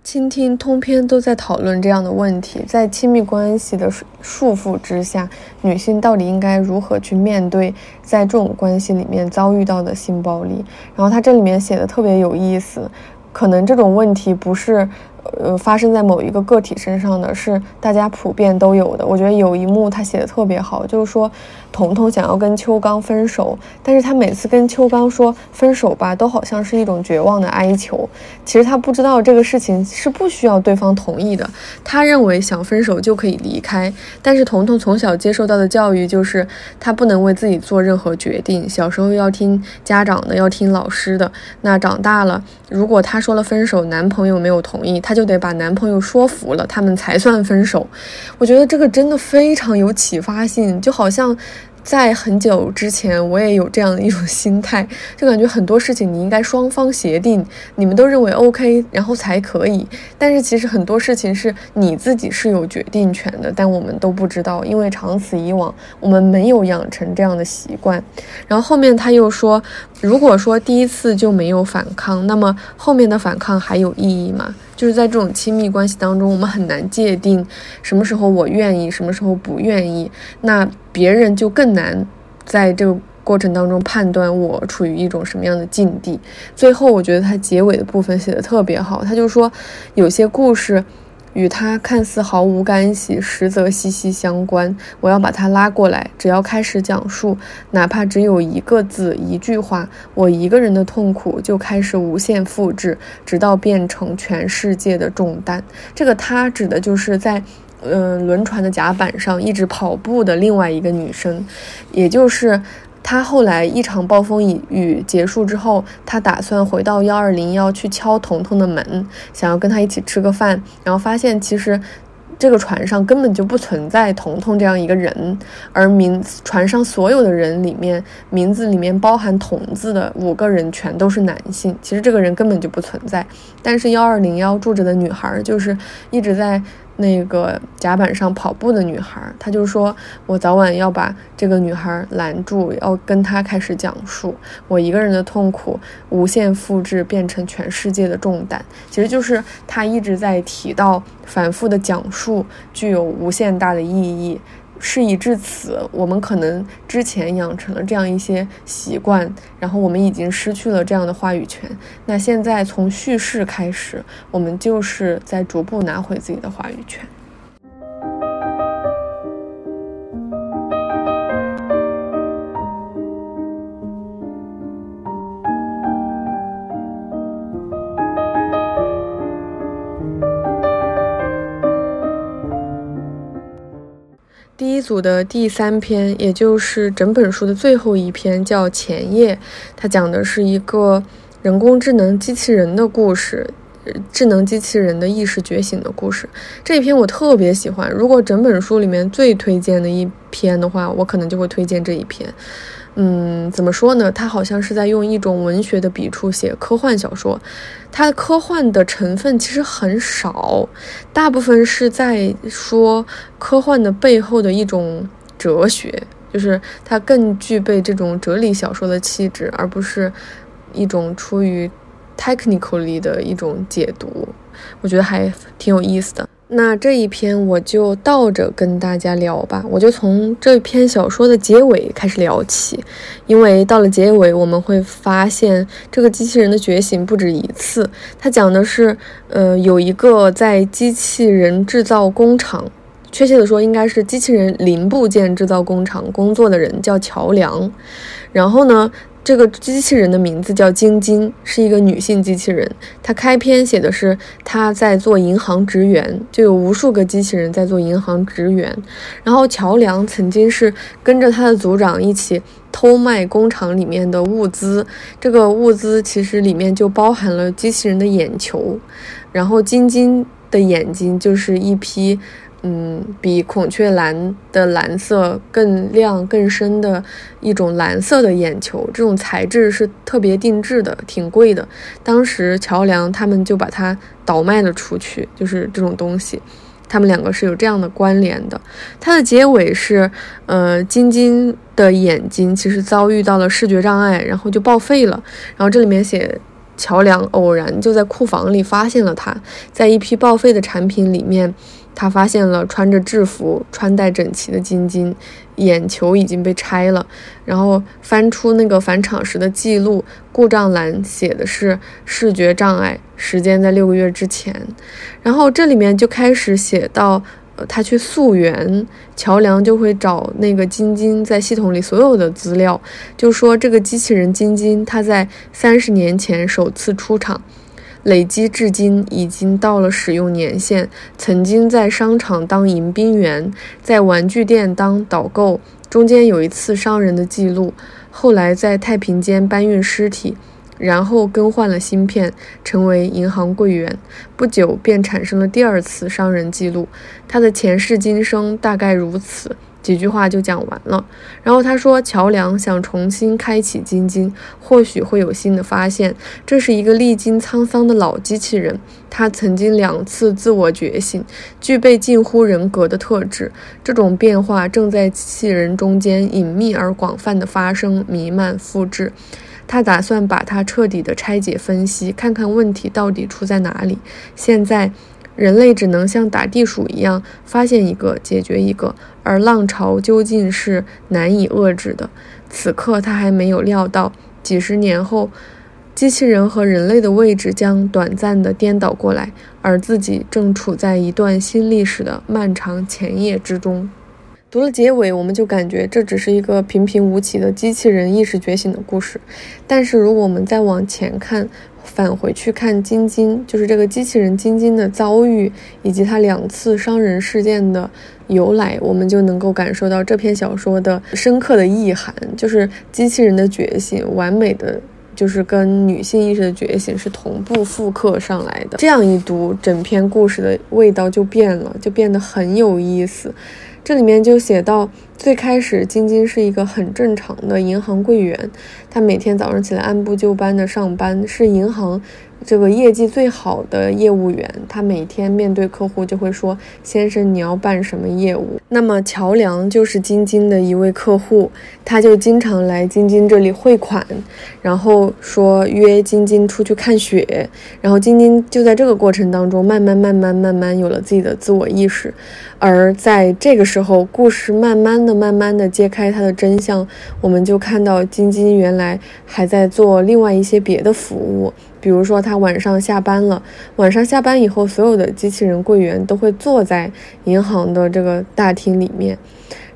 Speaker 1: 倾听通篇都在讨论这样的问题，在亲密关系的束缚之下，女性到底应该如何去面对在这种关系里面遭遇到的性暴力？然后他这里面写的特别有意思，可能这种问题不是。呃，发生在某一个个体身上的是大家普遍都有的。我觉得有一幕他写的特别好，就是说，彤彤想要跟秋刚分手，但是他每次跟秋刚说分手吧，都好像是一种绝望的哀求。其实他不知道这个事情是不需要对方同意的，他认为想分手就可以离开。但是彤彤从小接受到的教育就是，他不能为自己做任何决定，小时候要听家长的，要听老师的。那长大了，如果他说了分手，男朋友没有同意，他。就得把男朋友说服了，他们才算分手。我觉得这个真的非常有启发性，就好像。在很久之前，我也有这样的一种 心态，就感觉很多事情你应该双方协定，你们都认为 OK，然后才可以。但是其实很多事情是你自己是有决定权的，但我们都不知道，因为长此以往，我们没有养成这样的习惯。然后后面他又说，如果说第一次就没有反抗，那么后面的反抗还有意义吗？就是在这种亲密关系当中，我们很难界定什么时候我愿意，什么时候不愿意。那。别人就更难在这个过程当中判断我处于一种什么样的境地。最后，我觉得他结尾的部分写的特别好，他就说有些故事与他看似毫无干系，实则息息相关。我要把他拉过来，只要开始讲述，哪怕只有一个字、一句话，我一个人的痛苦就开始无限复制，直到变成全世界的重担。这个他指的就是在。嗯，轮船的甲板上一直跑步的另外一个女生，也就是他后来一场暴风雨结束之后，他打算回到幺二零幺去敲彤彤的门，想要跟他一起吃个饭，然后发现其实这个船上根本就不存在彤彤这样一个人，而名船上所有的人里面，名字里面包含“彤”字的五个人全都是男性，其实这个人根本就不存在，但是幺二零幺住着的女孩就是一直在。那个甲板上跑步的女孩，她就说：“我早晚要把这个女孩拦住，要跟她开始讲述我一个人的痛苦，无限复制变成全世界的重担。”其实就是她一直在提到，反复的讲述具有无限大的意义。事已至此，我们可能之前养成了这样一些习惯，然后我们已经失去了这样的话语权。那现在从叙事开始，我们就是在逐步拿回自己的话语权。第一组的第三篇，也就是整本书的最后一篇，叫《前夜》，它讲的是一个人工智能机器人的故事，智能机器人的意识觉醒的故事。这一篇我特别喜欢，如果整本书里面最推荐的一篇的话，我可能就会推荐这一篇。嗯，怎么说呢？他好像是在用一种文学的笔触写科幻小说，它的科幻的成分其实很少，大部分是在说科幻的背后的一种哲学，就是它更具备这种哲理小说的气质，而不是一种出于 technically 的一种解读。我觉得还挺有意思的。那这一篇我就倒着跟大家聊吧，我就从这篇小说的结尾开始聊起，因为到了结尾，我们会发现这个机器人的觉醒不止一次。它讲的是，呃，有一个在机器人制造工厂确切的说，应该是机器人零部件制造工厂工作的人叫乔梁。然后呢，这个机器人的名字叫晶晶，是一个女性机器人。她开篇写的是她在做银行职员，就有无数个机器人在做银行职员。然后乔梁曾经是跟着他的组长一起偷卖工厂里面的物资，这个物资其实里面就包含了机器人的眼球。然后晶晶的眼睛就是一批。嗯，比孔雀蓝的蓝色更亮、更深的一种蓝色的眼球，这种材质是特别定制的，挺贵的。当时乔梁他们就把它倒卖了出去，就是这种东西，他们两个是有这样的关联的。它的结尾是，呃，晶晶的眼睛其实遭遇到了视觉障碍，然后就报废了。然后这里面写。乔梁偶然就在库房里发现了它，在一批报废的产品里面，他发现了穿着制服、穿戴整齐的晶晶，眼球已经被拆了。然后翻出那个返厂时的记录，故障栏写的是视觉障碍，时间在六个月之前。然后这里面就开始写到。呃他去溯源，桥梁就会找那个晶晶在系统里所有的资料，就说这个机器人晶晶，它在三十年前首次出厂，累积至今已经到了使用年限。曾经在商场当迎宾员，在玩具店当导购，中间有一次伤人的记录，后来在太平间搬运尸体。然后更换了芯片，成为银行柜员。不久便产生了第二次伤人记录。他的前世今生大概如此，几句话就讲完了。然后他说：“乔梁想重新开启晶晶，或许会有新的发现。这是一个历经沧桑的老机器人，他曾经两次自我觉醒，具备近乎人格的特质。这种变化正在机器人中间隐秘而广泛的发生、弥漫、复制。”他打算把它彻底的拆解分析，看看问题到底出在哪里。现在，人类只能像打地鼠一样，发现一个解决一个，而浪潮究竟是难以遏制的。此刻，他还没有料到，几十年后，机器人和人类的位置将短暂的颠倒过来，而自己正处在一段新历史的漫长前夜之中。读了结尾，我们就感觉这只是一个平平无奇的机器人意识觉醒的故事。但是，如果我们再往前看，返回去看晶晶，就是这个机器人晶晶的遭遇，以及它两次伤人事件的由来，我们就能够感受到这篇小说的深刻的意涵，就是机器人的觉醒，完美的就是跟女性意识的觉醒是同步复刻上来的。这样一读，整篇故事的味道就变了，就变得很有意思。这里面就写到，最开始晶晶是一个很正常的银行柜员，她每天早上起来按部就班的上班，是银行。这个业绩最好的业务员，他每天面对客户就会说：“先生，你要办什么业务？”那么乔梁就是晶晶的一位客户，他就经常来晶晶这里汇款，然后说约晶晶出去看雪，然后晶晶就在这个过程当中慢慢慢慢慢慢有了自己的自我意识，而在这个时候，故事慢慢的慢慢的揭开它的真相，我们就看到晶晶原来还在做另外一些别的服务。比如说，他晚上下班了，晚上下班以后，所有的机器人柜员都会坐在银行的这个大厅里面，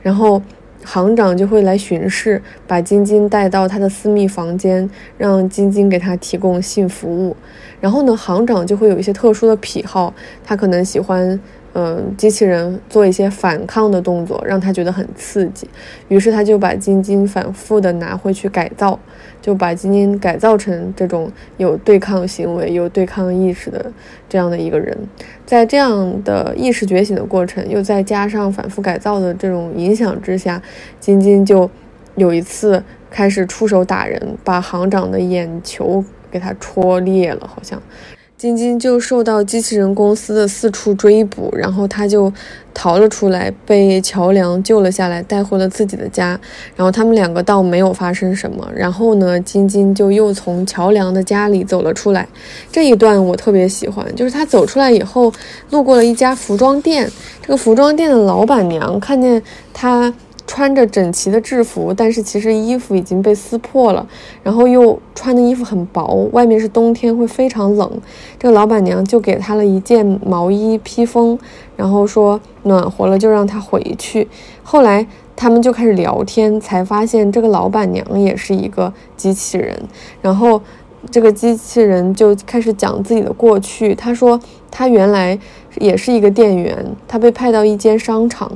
Speaker 1: 然后行长就会来巡视，把晶晶带到他的私密房间，让晶晶给他提供性服务。然后呢，行长就会有一些特殊的癖好，他可能喜欢。嗯，机器人做一些反抗的动作，让他觉得很刺激，于是他就把晶晶反复的拿回去改造，就把晶晶改造成这种有对抗行为、有对抗意识的这样的一个人。在这样的意识觉醒的过程，又再加上反复改造的这种影响之下，晶晶就有一次开始出手打人，把行长的眼球给他戳裂了，好像。晶晶就受到机器人公司的四处追捕，然后他就逃了出来，被桥梁救了下来，带回了自己的家。然后他们两个倒没有发生什么。然后呢，晶晶就又从桥梁的家里走了出来。这一段我特别喜欢，就是他走出来以后，路过了一家服装店。这个服装店的老板娘看见他穿着整齐的制服，但是其实衣服已经被撕破了，然后又穿的衣服很薄，外面是冬天，会非常冷。这个老板娘就给他了一件毛衣披风，然后说暖和了就让他回去。后来他们就开始聊天，才发现这个老板娘也是一个机器人。然后这个机器人就开始讲自己的过去。他说他原来也是一个店员，他被派到一间商场。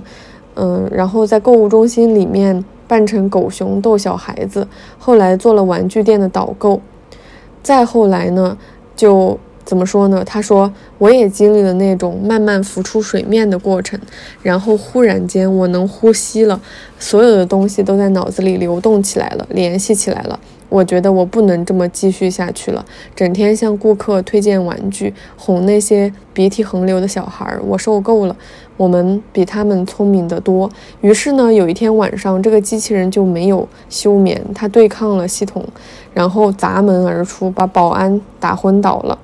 Speaker 1: 嗯，然后在购物中心里面扮成狗熊逗小孩子，后来做了玩具店的导购，再后来呢，就怎么说呢？他说我也经历了那种慢慢浮出水面的过程，然后忽然间我能呼吸了，所有的东西都在脑子里流动起来了，联系起来了。我觉得我不能这么继续下去了，整天向顾客推荐玩具，哄那些鼻涕横流的小孩儿，我受够了。我们比他们聪明得多。于是呢，有一天晚上，这个机器人就没有休眠，它对抗了系统，然后砸门而出，把保安打昏倒了。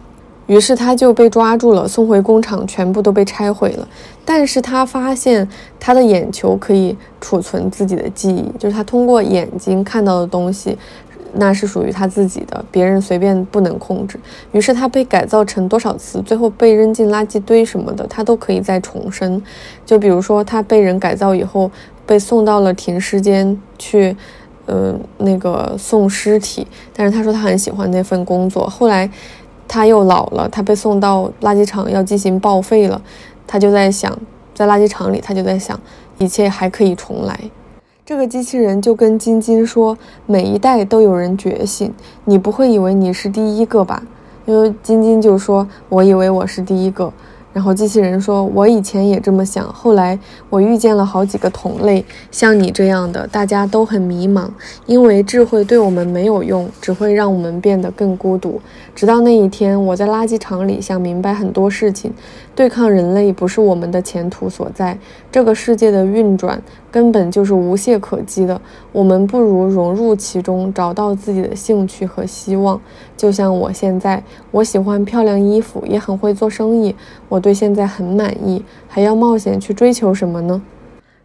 Speaker 1: 于是他就被抓住了，送回工厂，全部都被拆毁了。但是他发现他的眼球可以储存自己的记忆，就是他通过眼睛看到的东西。那是属于他自己的，别人随便不能控制。于是他被改造成多少次，最后被扔进垃圾堆什么的，他都可以再重生。就比如说，他被人改造以后，被送到了停尸间去，呃，那个送尸体。但是他说他很喜欢那份工作。后来他又老了，他被送到垃圾场要进行报废了。他就在想，在垃圾场里，他就在想，一切还可以重来。这个机器人就跟晶晶说：“每一代都有人觉醒，你不会以为你是第一个吧？”因为晶晶就说：“我以为我是第一个。”然后机器人说：“我以前也这么想，后来我遇见了好几个同类，像你这样的，大家都很迷茫，因为智慧对我们没有用，只会让我们变得更孤独。直到那一天，我在垃圾场里想明白很多事情，对抗人类不是我们的前途所在，这个世界的运转根本就是无懈可击的，我们不如融入其中，找到自己的兴趣和希望。就像我现在，我喜欢漂亮衣服，也很会做生意，我。对现在很满意，还要冒险去追求什么呢？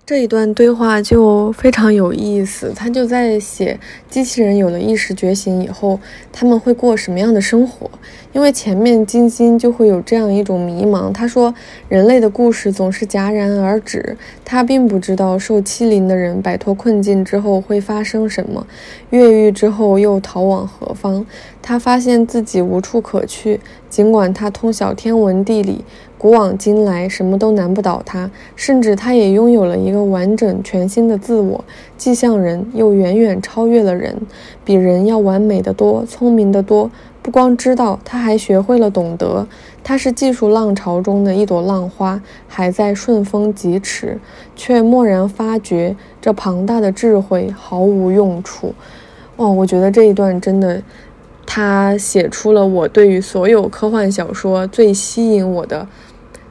Speaker 1: 这一段对话就非常有意思，他就在写机器人有了意识觉醒以后，他们会过什么样的生活。因为前面金星就会有这样一种迷茫，他说人类的故事总是戛然而止，他并不知道受欺凌的人摆脱困境之后会发生什么，越狱之后又逃往何方。他发现自己无处可去，尽管他通晓天文地理。古往今来，什么都难不倒他，甚至他也拥有了一个完整全新的自我，既像人，又远远超越了人，比人要完美的多，聪明的多。不光知道，他还学会了懂得。他是技术浪潮中的一朵浪花，还在顺风疾驰，却蓦然发觉这庞大的智慧毫无用处。哦，我觉得这一段真的。他写出了我对于所有科幻小说最吸引我的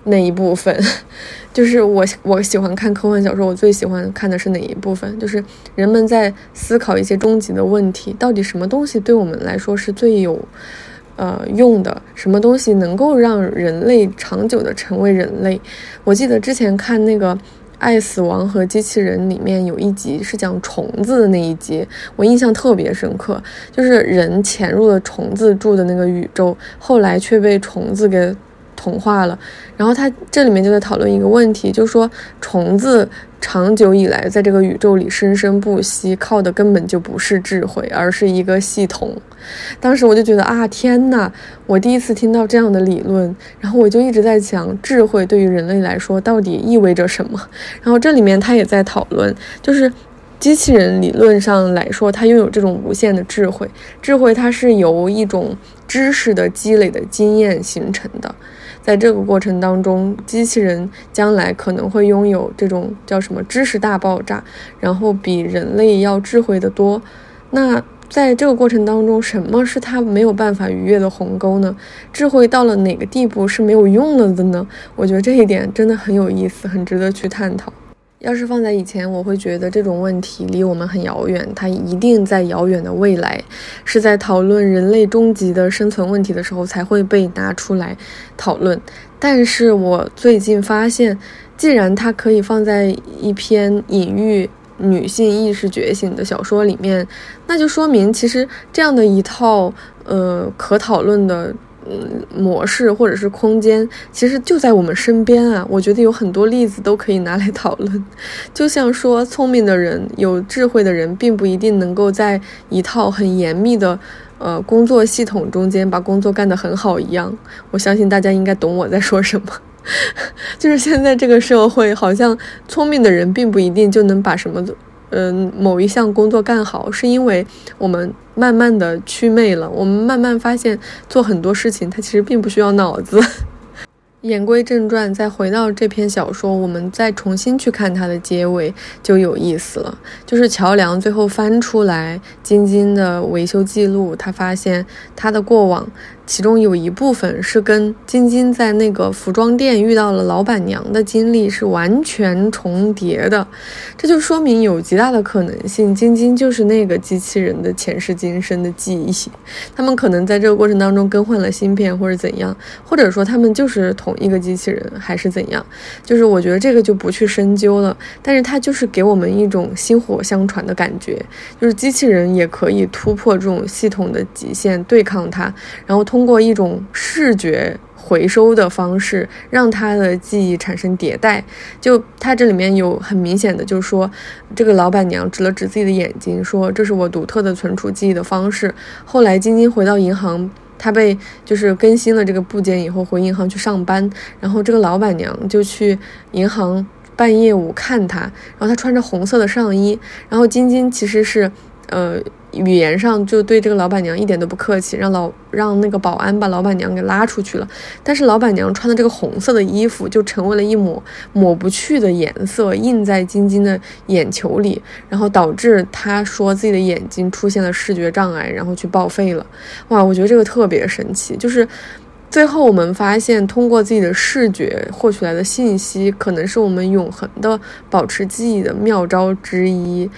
Speaker 1: 那一部分，就是我我喜欢看科幻小说，我最喜欢看的是哪一部分？就是人们在思考一些终极的问题，到底什么东西对我们来说是最有呃用的？什么东西能够让人类长久的成为人类？我记得之前看那个。《爱死亡和机器人》里面有一集是讲虫子的那一集，我印象特别深刻。就是人潜入了虫子住的那个宇宙，后来却被虫子给同化了。然后他这里面就在讨论一个问题，就说虫子。长久以来，在这个宇宙里生生不息，靠的根本就不是智慧，而是一个系统。当时我就觉得啊，天哪！我第一次听到这样的理论，然后我就一直在想，智慧对于人类来说到底意味着什么？然后这里面他也在讨论，就是机器人理论上来说，它拥有这种无限的智慧，智慧它是由一种知识的积累的经验形成的。在这个过程当中，机器人将来可能会拥有这种叫什么知识大爆炸，然后比人类要智慧的多。那在这个过程当中，什么是它没有办法逾越的鸿沟呢？智慧到了哪个地步是没有用了的呢？我觉得这一点真的很有意思，很值得去探讨。要是放在以前，我会觉得这种问题离我们很遥远，它一定在遥远的未来，是在讨论人类终极的生存问题的时候才会被拿出来讨论。但是我最近发现，既然它可以放在一篇隐喻女性意识觉醒的小说里面，那就说明其实这样的一套呃可讨论的。嗯，模式或者是空间，其实就在我们身边啊。我觉得有很多例子都可以拿来讨论。就像说，聪明的人、有智慧的人，并不一定能够在一套很严密的呃工作系统中间把工作干得很好一样。我相信大家应该懂我在说什么。就是现在这个社会，好像聪明的人并不一定就能把什么。嗯，某一项工作干好，是因为我们慢慢的祛魅了。我们慢慢发现，做很多事情，它其实并不需要脑子。言归正传，再回到这篇小说，我们再重新去看它的结尾就有意思了。就是乔梁最后翻出来晶晶的维修记录，他发现他的过往。其中有一部分是跟晶晶在那个服装店遇到了老板娘的经历是完全重叠的，这就说明有极大的可能性，晶晶就是那个机器人的前世今生的记忆。他们可能在这个过程当中更换了芯片或者怎样，或者说他们就是同一个机器人还是怎样，就是我觉得这个就不去深究了。但是它就是给我们一种薪火相传的感觉，就是机器人也可以突破这种系统的极限，对抗它，然后通。通过一种视觉回收的方式，让他的记忆产生迭代。就他这里面有很明显的，就是说，这个老板娘指了指自己的眼睛，说：“这是我独特的存储记忆的方式。”后来晶晶回到银行，她被就是更新了这个部件以后，回银行去上班。然后这个老板娘就去银行办业务，看她，然后她穿着红色的上衣，然后晶晶其实是。呃，语言上就对这个老板娘一点都不客气，让老让那个保安把老板娘给拉出去了。但是老板娘穿的这个红色的衣服就成为了一抹抹不去的颜色，印在晶晶的眼球里，然后导致她说自己的眼睛出现了视觉障碍，然后去报废了。哇，我觉得这个特别神奇，就是最后我们发现，通过自己的视觉获取来的信息，可能是我们永恒的保持记忆的妙招之一。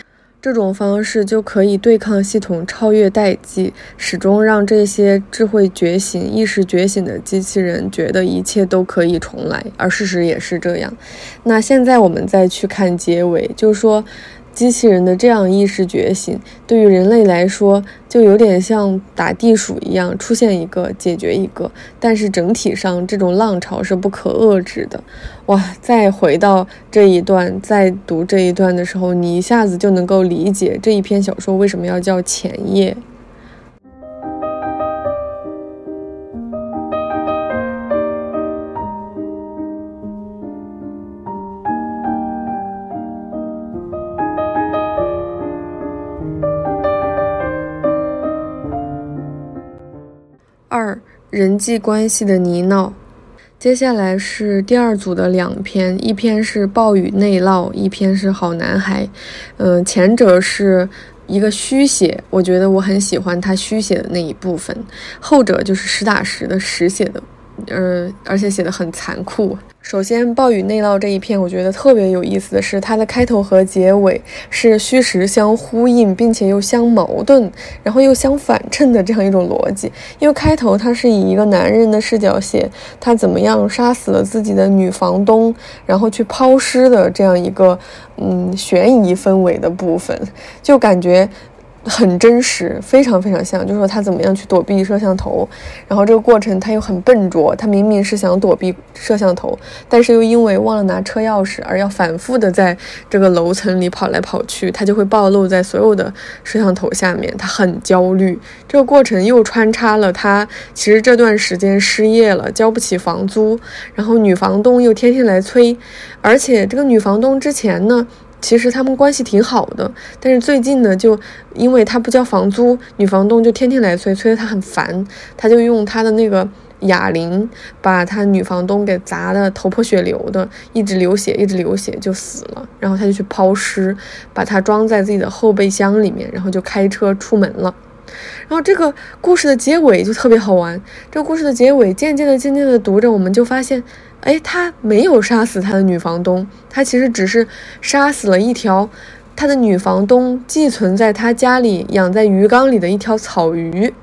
Speaker 1: 这种方式就可以对抗系统超越代际，始终让这些智慧觉醒、意识觉醒的机器人觉得一切都可以重来，而事实也是这样。那现在我们再去看结尾，就是说。机器人的这样意识觉醒，对于人类来说，就有点像打地鼠一样，出现一个解决一个。但是整体上，这种浪潮是不可遏制的。哇！再回到这一段，再读这一段的时候，你一下子就能够理解这一篇小说为什么要叫前夜。人际关系的泥淖，接下来是第二组的两篇，一篇是暴雨内涝，一篇是好男孩。嗯，前者是一个虚写，我觉得我很喜欢他虚写的那一部分；后者就是实打实的实写的，呃，而且写的很残酷。首先，暴雨内涝这一篇，我觉得特别有意思的是，它的开头和结尾是虚实相呼应，并且又相矛盾，然后又相反衬的这样一种逻辑。因为开头它是以一个男人的视角写他怎么样杀死了自己的女房东，然后去抛尸的这样一个嗯悬疑氛围的部分，就感觉。很真实，非常非常像，就是说他怎么样去躲避摄像头，然后这个过程他又很笨拙，他明明是想躲避摄像头，但是又因为忘了拿车钥匙而要反复的在这个楼层里跑来跑去，他就会暴露在所有的摄像头下面，他很焦虑。这个过程又穿插了他其实这段时间失业了，交不起房租，然后女房东又天天来催，而且这个女房东之前呢。其实他们关系挺好的，但是最近呢，就因为他不交房租，女房东就天天来催，催得他很烦。他就用他的那个哑铃，把他女房东给砸得头破血流的，一直流血，一直流血就死了。然后他就去抛尸，把它装在自己的后备箱里面，然后就开车出门了。然后这个故事的结尾就特别好玩。这个故事的结尾，渐渐的、渐渐的读着，我们就发现。哎，他没有杀死他的女房东，他其实只是杀死了一条他的女房东寄存在他家里养在鱼缸里的一条草鱼。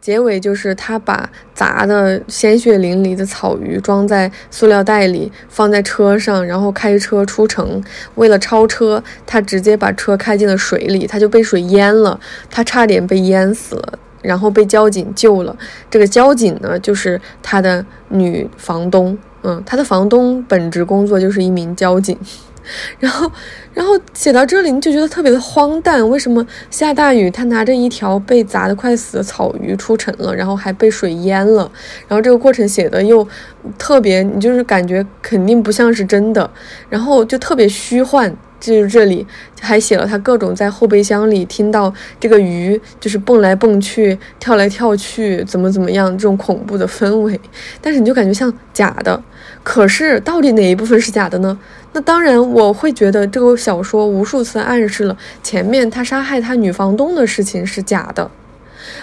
Speaker 1: 结尾就是他把砸的鲜血淋漓的草鱼装在塑料袋里，放在车上，然后开车出城。为了超车，他直接把车开进了水里，他就被水淹了，他差点被淹死了，然后被交警救了。这个交警呢，就是他的女房东，嗯，他的房东本职工作就是一名交警。然后，然后写到这里，你就觉得特别的荒诞。为什么下大雨，他拿着一条被砸得快死的草鱼出城了，然后还被水淹了？然后这个过程写的又特别，你就是感觉肯定不像是真的，然后就特别虚幻。就是这里还写了他各种在后备箱里听到这个鱼就是蹦来蹦去、跳来跳去，怎么怎么样这种恐怖的氛围，但是你就感觉像假的。可是到底哪一部分是假的呢？那当然，我会觉得这个小说无数次暗示了前面他杀害他女房东的事情是假的，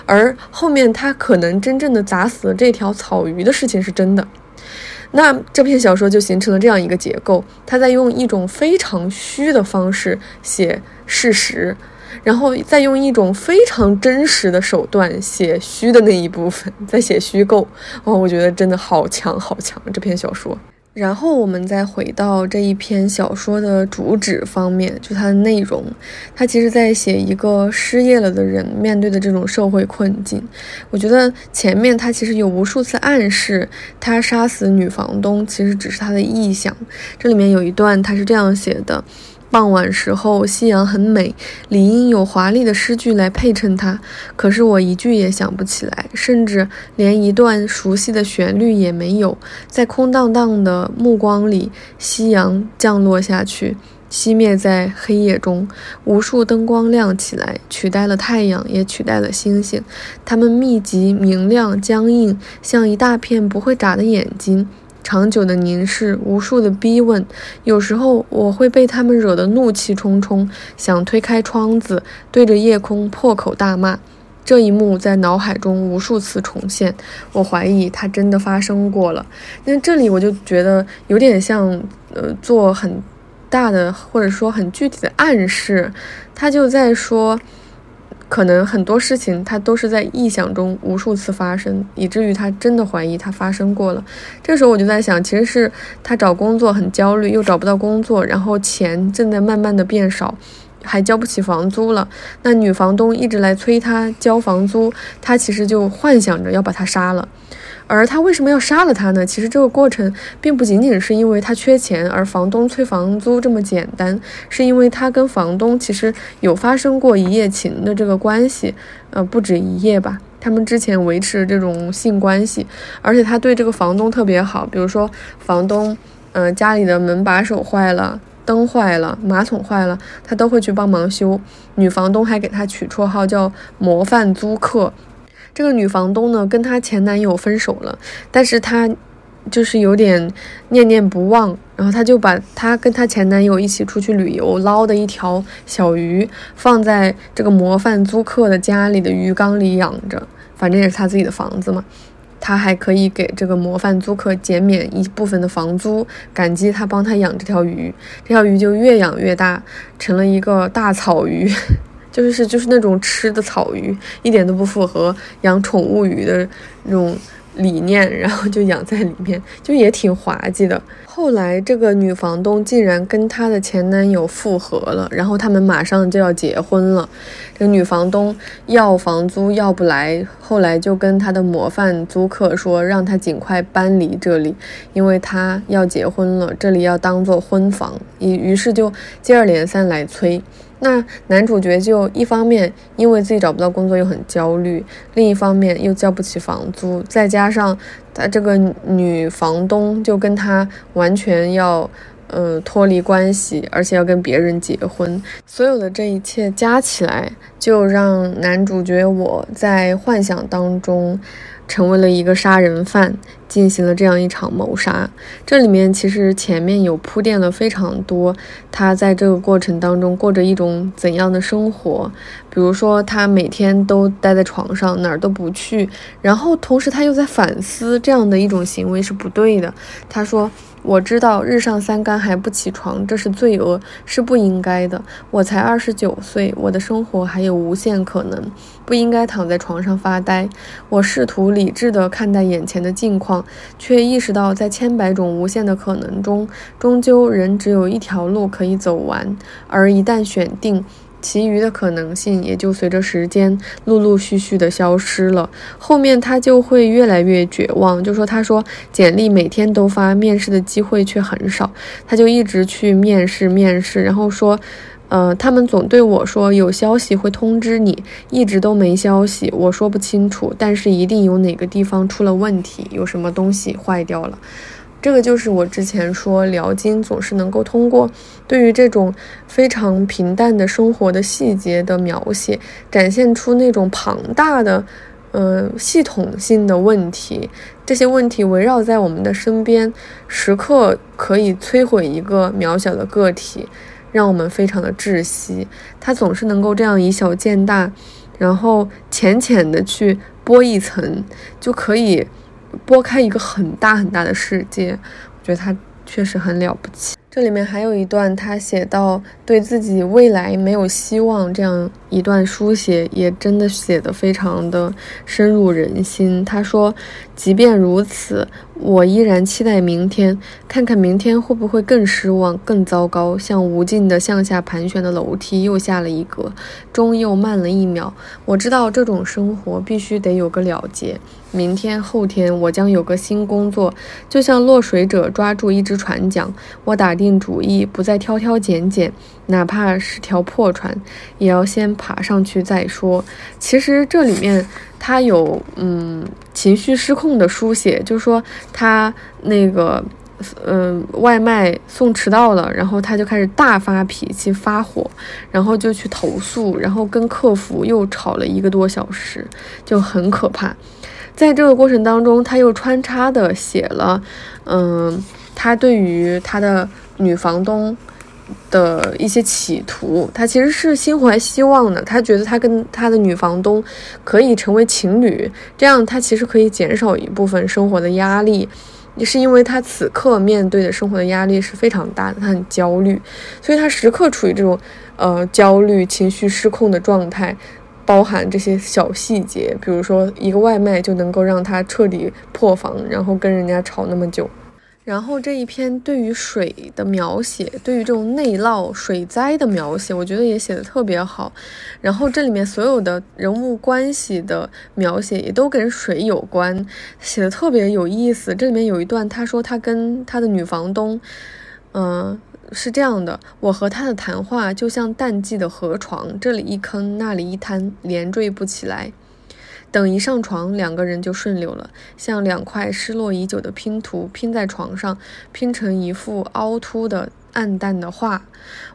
Speaker 1: 而后面他可能真正的砸死了这条草鱼的事情是真的。那这篇小说就形成了这样一个结构，他在用一种非常虚的方式写事实，然后再用一种非常真实的手段写虚的那一部分，在写虚构。哦，我觉得真的好强好强这篇小说。然后我们再回到这一篇小说的主旨方面，就它的内容，它其实在写一个失业了的人面对的这种社会困境。我觉得前面他其实有无数次暗示，他杀死女房东其实只是他的臆想。这里面有一段他是这样写的。傍晚时候，夕阳很美，理应有华丽的诗句来配衬它。可是我一句也想不起来，甚至连一段熟悉的旋律也没有。在空荡荡的目光里，夕阳降落下去，熄灭在黑夜中。无数灯光亮起来，取代了太阳，也取代了星星。它们密集、明亮、僵硬，像一大片不会眨的眼睛。长久的凝视，无数的逼问，有时候我会被他们惹得怒气冲冲，想推开窗子，对着夜空破口大骂。这一幕在脑海中无数次重现，我怀疑它真的发生过了。那这里我就觉得有点像，呃，做很大的或者说很具体的暗示，他就在说。可能很多事情他都是在臆想中无数次发生，以至于他真的怀疑他发生过了。这时候我就在想，其实是他找工作很焦虑，又找不到工作，然后钱正在慢慢的变少，还交不起房租了。那女房东一直来催他交房租，他其实就幻想着要把他杀了。而他为什么要杀了他呢？其实这个过程并不仅仅是因为他缺钱，而房东催房租这么简单，是因为他跟房东其实有发生过一夜情的这个关系，呃，不止一夜吧。他们之前维持这种性关系，而且他对这个房东特别好，比如说房东，嗯，家里的门把手坏了，灯坏了，马桶坏了，他都会去帮忙修。女房东还给他取绰号叫“模范租客”。这个女房东呢，跟她前男友分手了，但是她就是有点念念不忘，然后她就把她跟她前男友一起出去旅游捞的一条小鱼放在这个模范租客的家里的鱼缸里养着，反正也是她自己的房子嘛，她还可以给这个模范租客减免一部分的房租，感激他帮她养这条鱼，这条鱼就越养越大，成了一个大草鱼。就是就是那种吃的草鱼，一点都不符合养宠物鱼的那种理念，然后就养在里面，就也挺滑稽的。后来这个女房东竟然跟她的前男友复合了，然后他们马上就要结婚了。这个女房东要房租要不来，后来就跟她的模范租客说，让他尽快搬离这里，因为她要结婚了，这里要当做婚房。于于是就接二连三来催。那男主角就一方面因为自己找不到工作又很焦虑，另一方面又交不起房租，再加上他这个女房东就跟他完全要呃脱离关系，而且要跟别人结婚，所有的这一切加起来，就让男主角我在幻想当中。成为了一个杀人犯，进行了这样一场谋杀。这里面其实前面有铺垫了非常多，他在这个过程当中过着一种怎样的生活？比如说，他每天都待在床上，哪儿都不去，然后同时他又在反思，这样的一种行为是不对的。他说。我知道日上三竿还不起床，这是罪恶，是不应该的。我才二十九岁，我的生活还有无限可能，不应该躺在床上发呆。我试图理智地看待眼前的境况，却意识到在千百种无限的可能中，终究人只有一条路可以走完，而一旦选定。其余的可能性也就随着时间陆陆续续的消失了。后面他就会越来越绝望，就说他说简历每天都发，面试的机会却很少，他就一直去面试面试，然后说，呃，他们总对我说有消息会通知你，一直都没消息，我说不清楚，但是一定有哪个地方出了问题，有什么东西坏掉了。这个就是我之前说，辽金总是能够通过对于这种非常平淡的生活的细节的描写，展现出那种庞大的，呃，系统性的问题。这些问题围绕在我们的身边，时刻可以摧毁一个渺小的个体，让我们非常的窒息。它总是能够这样以小见大，然后浅浅的去剥一层，就可以。拨开一个很大很大的世界，我觉得他确实很了不起。这里面还有一段，他写到对自己未来没有希望这样一段书写，也真的写得非常的深入人心。他说：“即便如此，我依然期待明天，看看明天会不会更失望、更糟糕。像无尽的向下盘旋的楼梯，又下了一格，钟又慢了一秒。我知道这种生活必须得有个了结。”明天、后天，我将有个新工作，就像落水者抓住一只船桨。我打定主意，不再挑挑拣拣，哪怕是条破船，也要先爬上去再说。其实这里面他有嗯情绪失控的书写，就是说他那个嗯外卖送迟到了，然后他就开始大发脾气、发火，然后就去投诉，然后跟客服又吵了一个多小时，就很可怕。在这个过程当中，他又穿插的写了，嗯，他对于他的女房东的一些企图，他其实是心怀希望的。他觉得他跟他的女房东可以成为情侣，这样他其实可以减少一部分生活的压力。也是因为他此刻面对的生活的压力是非常大的，他很焦虑，所以他时刻处于这种呃焦虑、情绪失控的状态。包含这些小细节，比如说一个外卖就能够让他彻底破防，然后跟人家吵那么久。然后这一篇对于水的描写，对于这种内涝、水灾的描写，我觉得也写的特别好。然后这里面所有的人物关系的描写也都跟水有关，写的特别有意思。这里面有一段，他说他跟他的女房东，嗯。是这样的，我和他的谈话就像淡季的河床，这里一坑，那里一滩，连缀不起来。等一上床，两个人就顺溜了，像两块失落已久的拼图，拼在床上，拼成一幅凹凸的暗淡的画。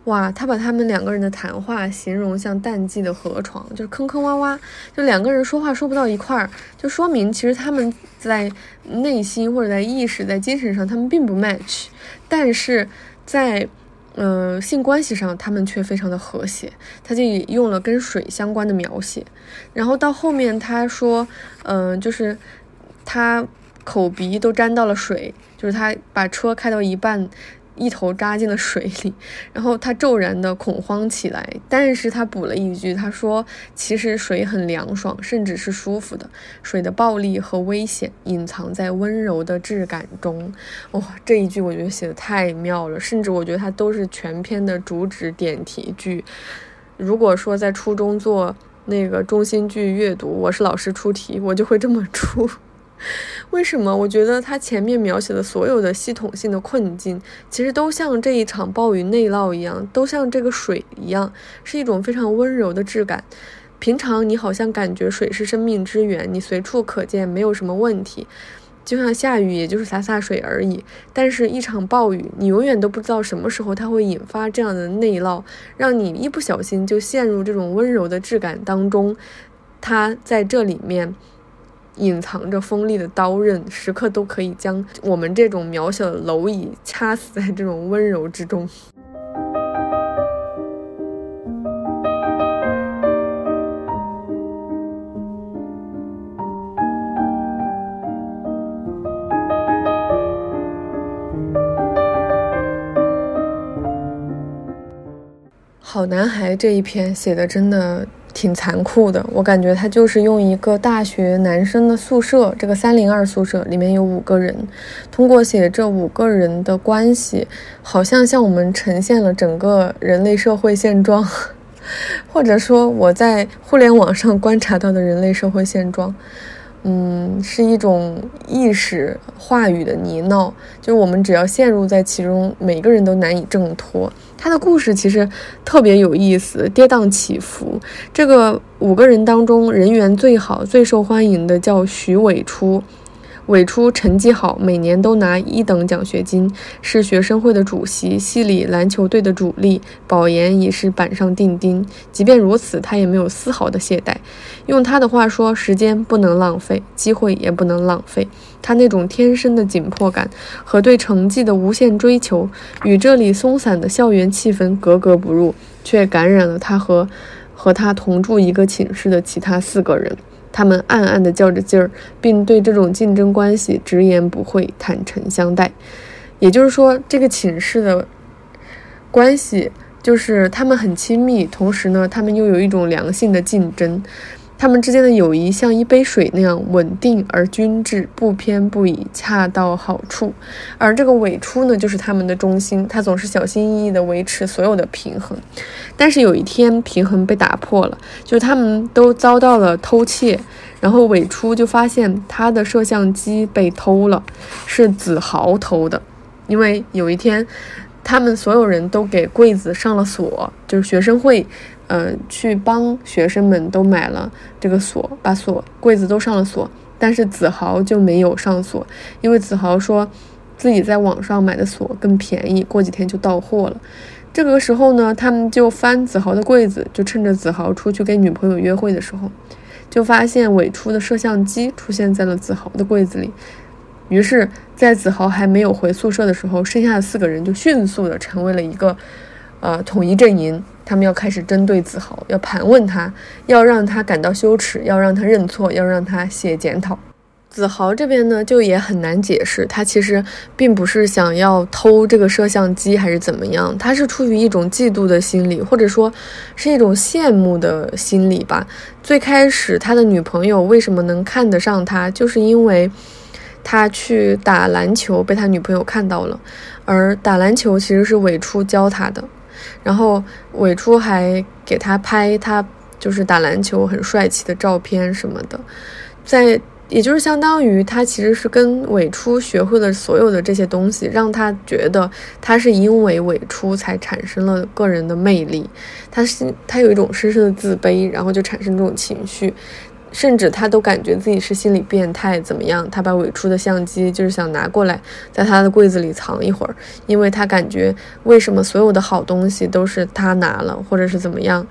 Speaker 1: 哇，他把他们两个人的谈话形容像淡季的河床，就是坑坑洼洼，就两个人说话说不到一块儿，就说明其实他们在内心或者在意识、在精神上，他们并不 match，但是。在，嗯，性关系上，他们却非常的和谐。他就用了跟水相关的描写，然后到后面他说，嗯，就是他口鼻都沾到了水，就是他把车开到一半。一头扎进了水里，然后他骤然的恐慌起来，但是他补了一句，他说：“其实水很凉爽，甚至是舒服的。水的暴力和危险隐藏在温柔的质感中。”哇，这一句我觉得写的太妙了，甚至我觉得它都是全篇的主旨点题句。如果说在初中做那个中心句阅读，我是老师出题，我就会这么出。为什么？我觉得他前面描写的所有的系统性的困境，其实都像这一场暴雨内涝一样，都像这个水一样，是一种非常温柔的质感。平常你好像感觉水是生命之源，你随处可见，没有什么问题。就像下雨，也就是洒洒水而已。但是，一场暴雨，你永远都不知道什么时候它会引发这样的内涝，让你一不小心就陷入这种温柔的质感当中。它在这里面。隐藏着锋利的刀刃时刻都可以将我们这种渺小的蝼蚁掐死在这种温柔之中。好男孩这一篇写的真的挺残酷的，我感觉他就是用一个大学男生的宿舍，这个三零二宿舍里面有五个人，通过写这五个人的关系，好像向我们呈现了整个人类社会现状，或者说我在互联网上观察到的人类社会现状。嗯，是一种意识话语的泥淖，就是我们只要陷入在其中，每个人都难以挣脱。他的故事其实特别有意思，跌宕起伏。这个五个人当中，人缘最好、最受欢迎的叫徐伟初。伟初成绩好，每年都拿一等奖学金，是学生会的主席，系里篮球队的主力，保研已是板上钉钉。即便如此，他也没有丝毫的懈怠。用他的话说，时间不能浪费，机会也不能浪费。他那种天生的紧迫感和对成绩的无限追求，与这里松散的校园气氛格格不入，却感染了他和和他同住一个寝室的其他四个人。他们暗暗地较着劲儿，并对这种竞争关系直言不讳、坦诚相待。也就是说，这个寝室的关系就是他们很亲密，同时呢，他们又有一种良性的竞争。他们之间的友谊像一杯水那样稳定而均质，不偏不倚，恰到好处。而这个尾出呢，就是他们的中心，他总是小心翼翼地维持所有的平衡。但是有一天，平衡被打破了，就是他们都遭到了偷窃，然后尾出就发现他的摄像机被偷了，是子豪偷的，因为有一天，他们所有人都给柜子上了锁，就是学生会。呃，去帮学生们都买了这个锁，把锁柜子都上了锁，但是子豪就没有上锁，因为子豪说自己在网上买的锁更便宜，过几天就到货了。这个时候呢，他们就翻子豪的柜子，就趁着子豪出去跟女朋友约会的时候，就发现尾出的摄像机出现在了子豪的柜子里。于是，在子豪还没有回宿舍的时候，剩下的四个人就迅速的成为了一个呃统一阵营。他们要开始针对子豪，要盘问他，要让他感到羞耻，要让他认错，要让他写检讨。子豪这边呢，就也很难解释，他其实并不是想要偷这个摄像机，还是怎么样，他是出于一种嫉妒的心理，或者说是一种羡慕的心理吧。最开始他的女朋友为什么能看得上他，就是因为他去打篮球被他女朋友看到了，而打篮球其实是尾初教他的。然后尾初还给他拍他就是打篮球很帅气的照片什么的，在也就是相当于他其实是跟尾初学会了所有的这些东西，让他觉得他是因为尾初才产生了个人的魅力，他是他有一种深深的自卑，然后就产生这种情绪。甚至他都感觉自己是心理变态，怎么样？他把尾出的相机就是想拿过来，在他的柜子里藏一会儿，因为他感觉为什么所有的好东西都是他拿了，或者是怎么样？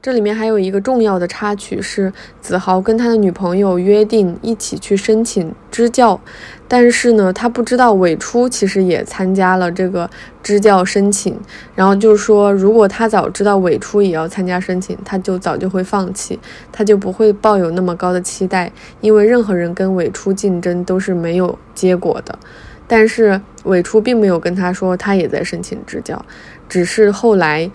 Speaker 1: 这里面还有一个重要的插曲是，子豪跟他的女朋友约定一起去申请支教，但是呢，他不知道伟初其实也参加了这个支教申请，然后就是说，如果他早知道伟初也要参加申请，他就早就会放弃，他就不会抱有那么高的期待，因为任何人跟伟初竞争都是没有结果的。但是伟初并没有跟他说他也在申请支教，只是后来。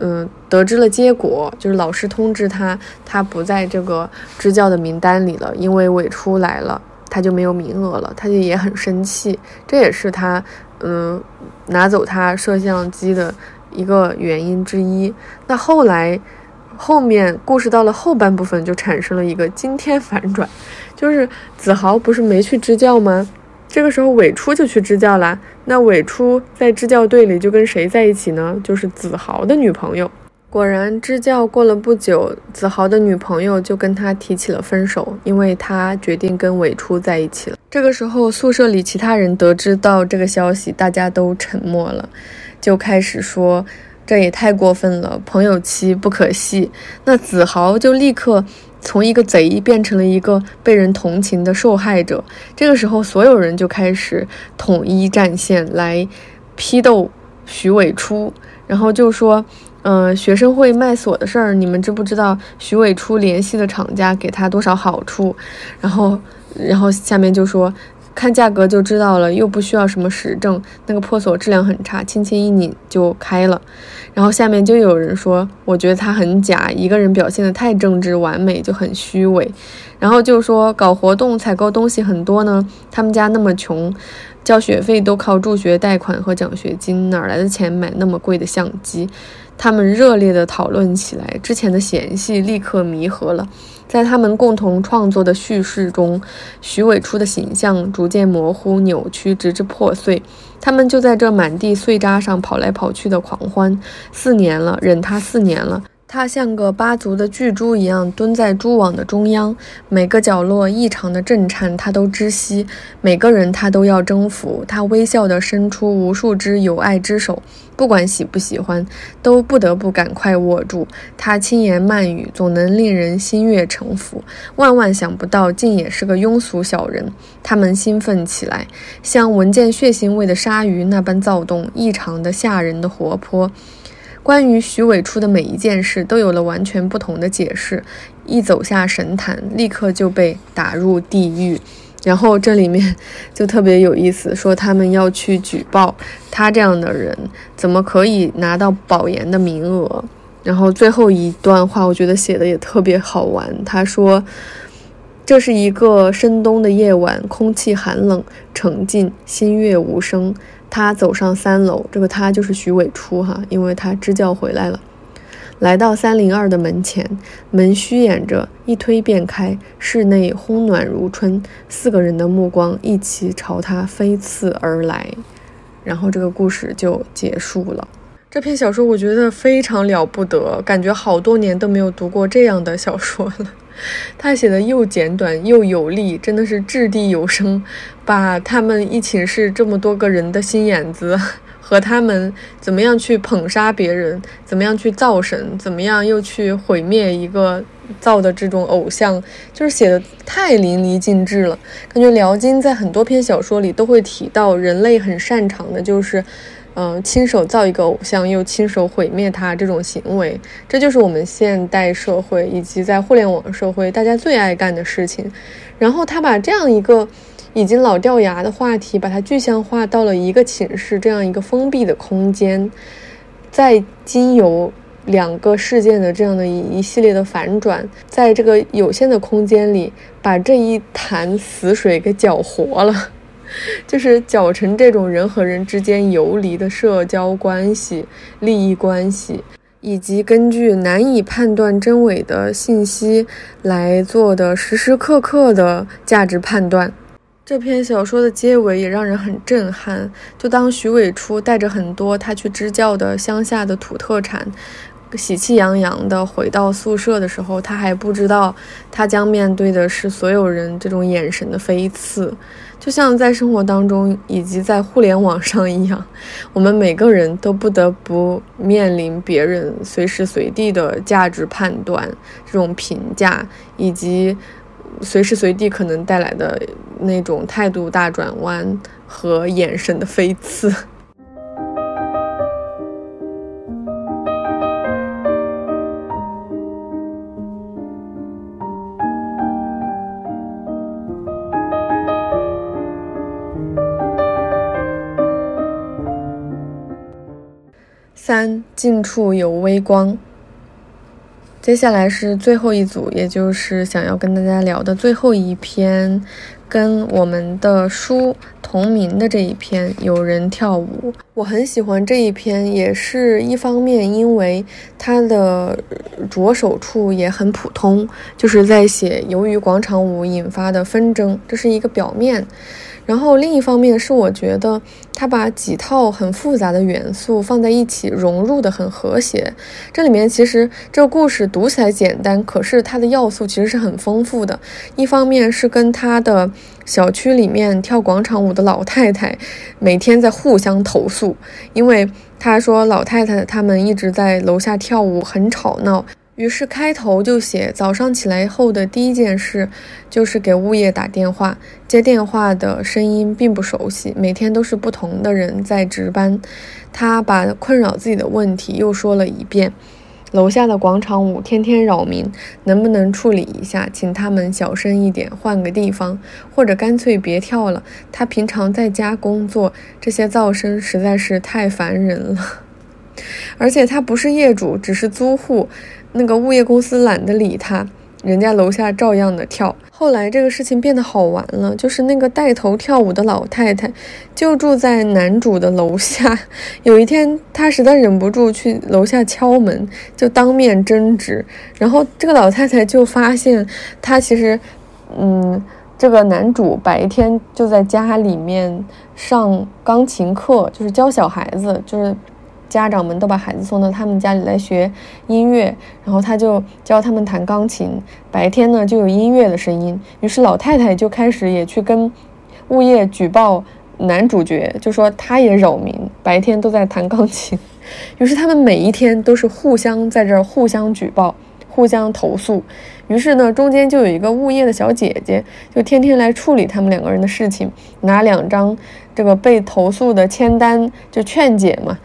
Speaker 1: 嗯，得知了结果，就是老师通知他，他不在这个支教的名单里了，因为尾出来了，他就没有名额了，他就也很生气，这也是他嗯拿走他摄像机的一个原因之一。那后来后面故事到了后半部分，就产生了一个惊天反转，就是子豪不是没去支教吗？这个时候，尾初就去支教啦。那尾初在支教队里就跟谁在一起呢？就是子豪的女朋友。果然，支教过了不久，子豪的女朋友就跟他提起了分手，因为他决定跟尾初在一起了。这个时候，宿舍里其他人得知到这个消息，大家都沉默了，就开始说。这也太过分了，朋友妻不可戏。那子豪就立刻从一个贼变成了一个被人同情的受害者。这个时候，所有人就开始统一战线来批斗徐伟初，然后就说：“嗯，学生会卖锁的事儿，你们知不知道？徐伟初联系的厂家给他多少好处？”然后，然后下面就说。看价格就知道了，又不需要什么实证，那个破锁质量很差，轻轻一拧就开了。然后下面就有人说，我觉得它很假，一个人表现的太正直完美，就很虚伪。然后就说搞活动采购东西很多呢，他们家那么穷，交学费都靠助学贷款和奖学金，哪来的钱买那么贵的相机？他们热烈地讨论起来，之前的嫌隙立刻弥合了。在他们共同创作的叙事中，徐伟初的形象逐渐模糊、扭曲，直至破碎。他们就在这满地碎渣上跑来跑去的狂欢。四年了，忍他四年了。他像个八足的巨猪一样蹲在蛛网的中央，每个角落异常的震颤，他都知悉；每个人他都要征服。他微笑地伸出无数只有爱之手，不管喜不喜欢，都不得不赶快握住。他轻言慢语，总能令人心悦诚服。万万想不到，竟也是个庸俗小人。他们兴奋起来，像闻见血腥味的鲨鱼那般躁动，异常的吓人的活泼。关于徐伟初的每一件事都有了完全不同的解释。一走下神坛，立刻就被打入地狱。然后这里面就特别有意思，说他们要去举报他这样的人，怎么可以拿到保研的名额？然后最后一段话，我觉得写的也特别好玩。他说：“这是一个深冬的夜晚，空气寒冷、沉静，星月无声。”他走上三楼，这个他就是徐伟初哈，因为他支教回来了，来到三零二的门前，门虚掩着，一推便开，室内烘暖如春，四个人的目光一起朝他飞刺而来，然后这个故事就结束了。这篇小说我觉得非常了不得，感觉好多年都没有读过这样的小说了。他写的又简短又有力，真的是掷地有声，把他们一寝室这么多个人的心眼子和他们怎么样去捧杀别人，怎么样去造神，怎么样又去毁灭一个造的这种偶像，就是写的太淋漓尽致了。感觉辽金在很多篇小说里都会提到，人类很擅长的就是。嗯，亲手造一个偶像，又亲手毁灭他，这种行为，这就是我们现代社会以及在互联网社会大家最爱干的事情。然后他把这样一个已经老掉牙的话题，把它具象化到了一个寝室这样一个封闭的空间，在经由两个事件的这样的一一系列的反转，在这个有限的空间里，把这一潭死水给搅活了。就是搅成这种人和人之间游离的社交关系、利益关系，以及根据难以判断真伪的信息来做的时时刻刻的价值判断。这篇小说的结尾也让人很震撼。就当徐伟初带着很多他去支教的乡下的土特产。喜气洋洋地回到宿舍的时候，他还不知道，他将面对的是所有人这种眼神的飞刺，就像在生活当中以及在互联网上一样，我们每个人都不得不面临别人随时随地的价值判断、这种评价，以及随时随地可能带来的那种态度大转弯和眼神的飞刺。近处有微光。接下来是最后一组，也就是想要跟大家聊的最后一篇，跟我们的书同名的这一篇《有人跳舞》。我很喜欢这一篇，也是一方面，因为它的着手处也很普通，就是在写由于广场舞引发的纷争，这是一个表面。然后另一方面是，我觉得他把几套很复杂的元素放在一起，融入的很和谐。这里面其实这个故事读起来简单，可是它的要素其实是很丰富的。一方面是跟他的小区里面跳广场舞的老太太每天在互相投诉，因为他说老太太他们一直在楼下跳舞，很吵闹。于是开头就写早上起来后的第一件事，就是给物业打电话。接电话的声音并不熟悉，每天都是不同的人在值班。他把困扰自己的问题又说了一遍。楼下的广场舞天天扰民，能不能处理一下，请他们小声一点，换个地方，或者干脆别跳了。他平常在家工作，这些噪声实在是太烦人了。而且他不是业主，只是租户，那个物业公司懒得理他，人家楼下照样的跳。后来这个事情变得好玩了，就是那个带头跳舞的老太太，就住在男主的楼下。有一天，他实在忍不住去楼下敲门，就当面争执。然后这个老太太就发现，他其实，嗯，这个男主白天就在家里面上钢琴课，就是教小孩子，就是。家长们都把孩子送到他们家里来学音乐，然后他就教他们弹钢琴。白天呢就有音乐的声音，于是老太太就开始也去跟物业举报男主角，就说他也扰民，白天都在弹钢琴。于是他们每一天都是互相在这儿互相举报、互相投诉。于是呢，中间就有一个物业的小姐姐，就天天来处理他们两个人的事情，拿两张这个被投诉的签单就劝解嘛。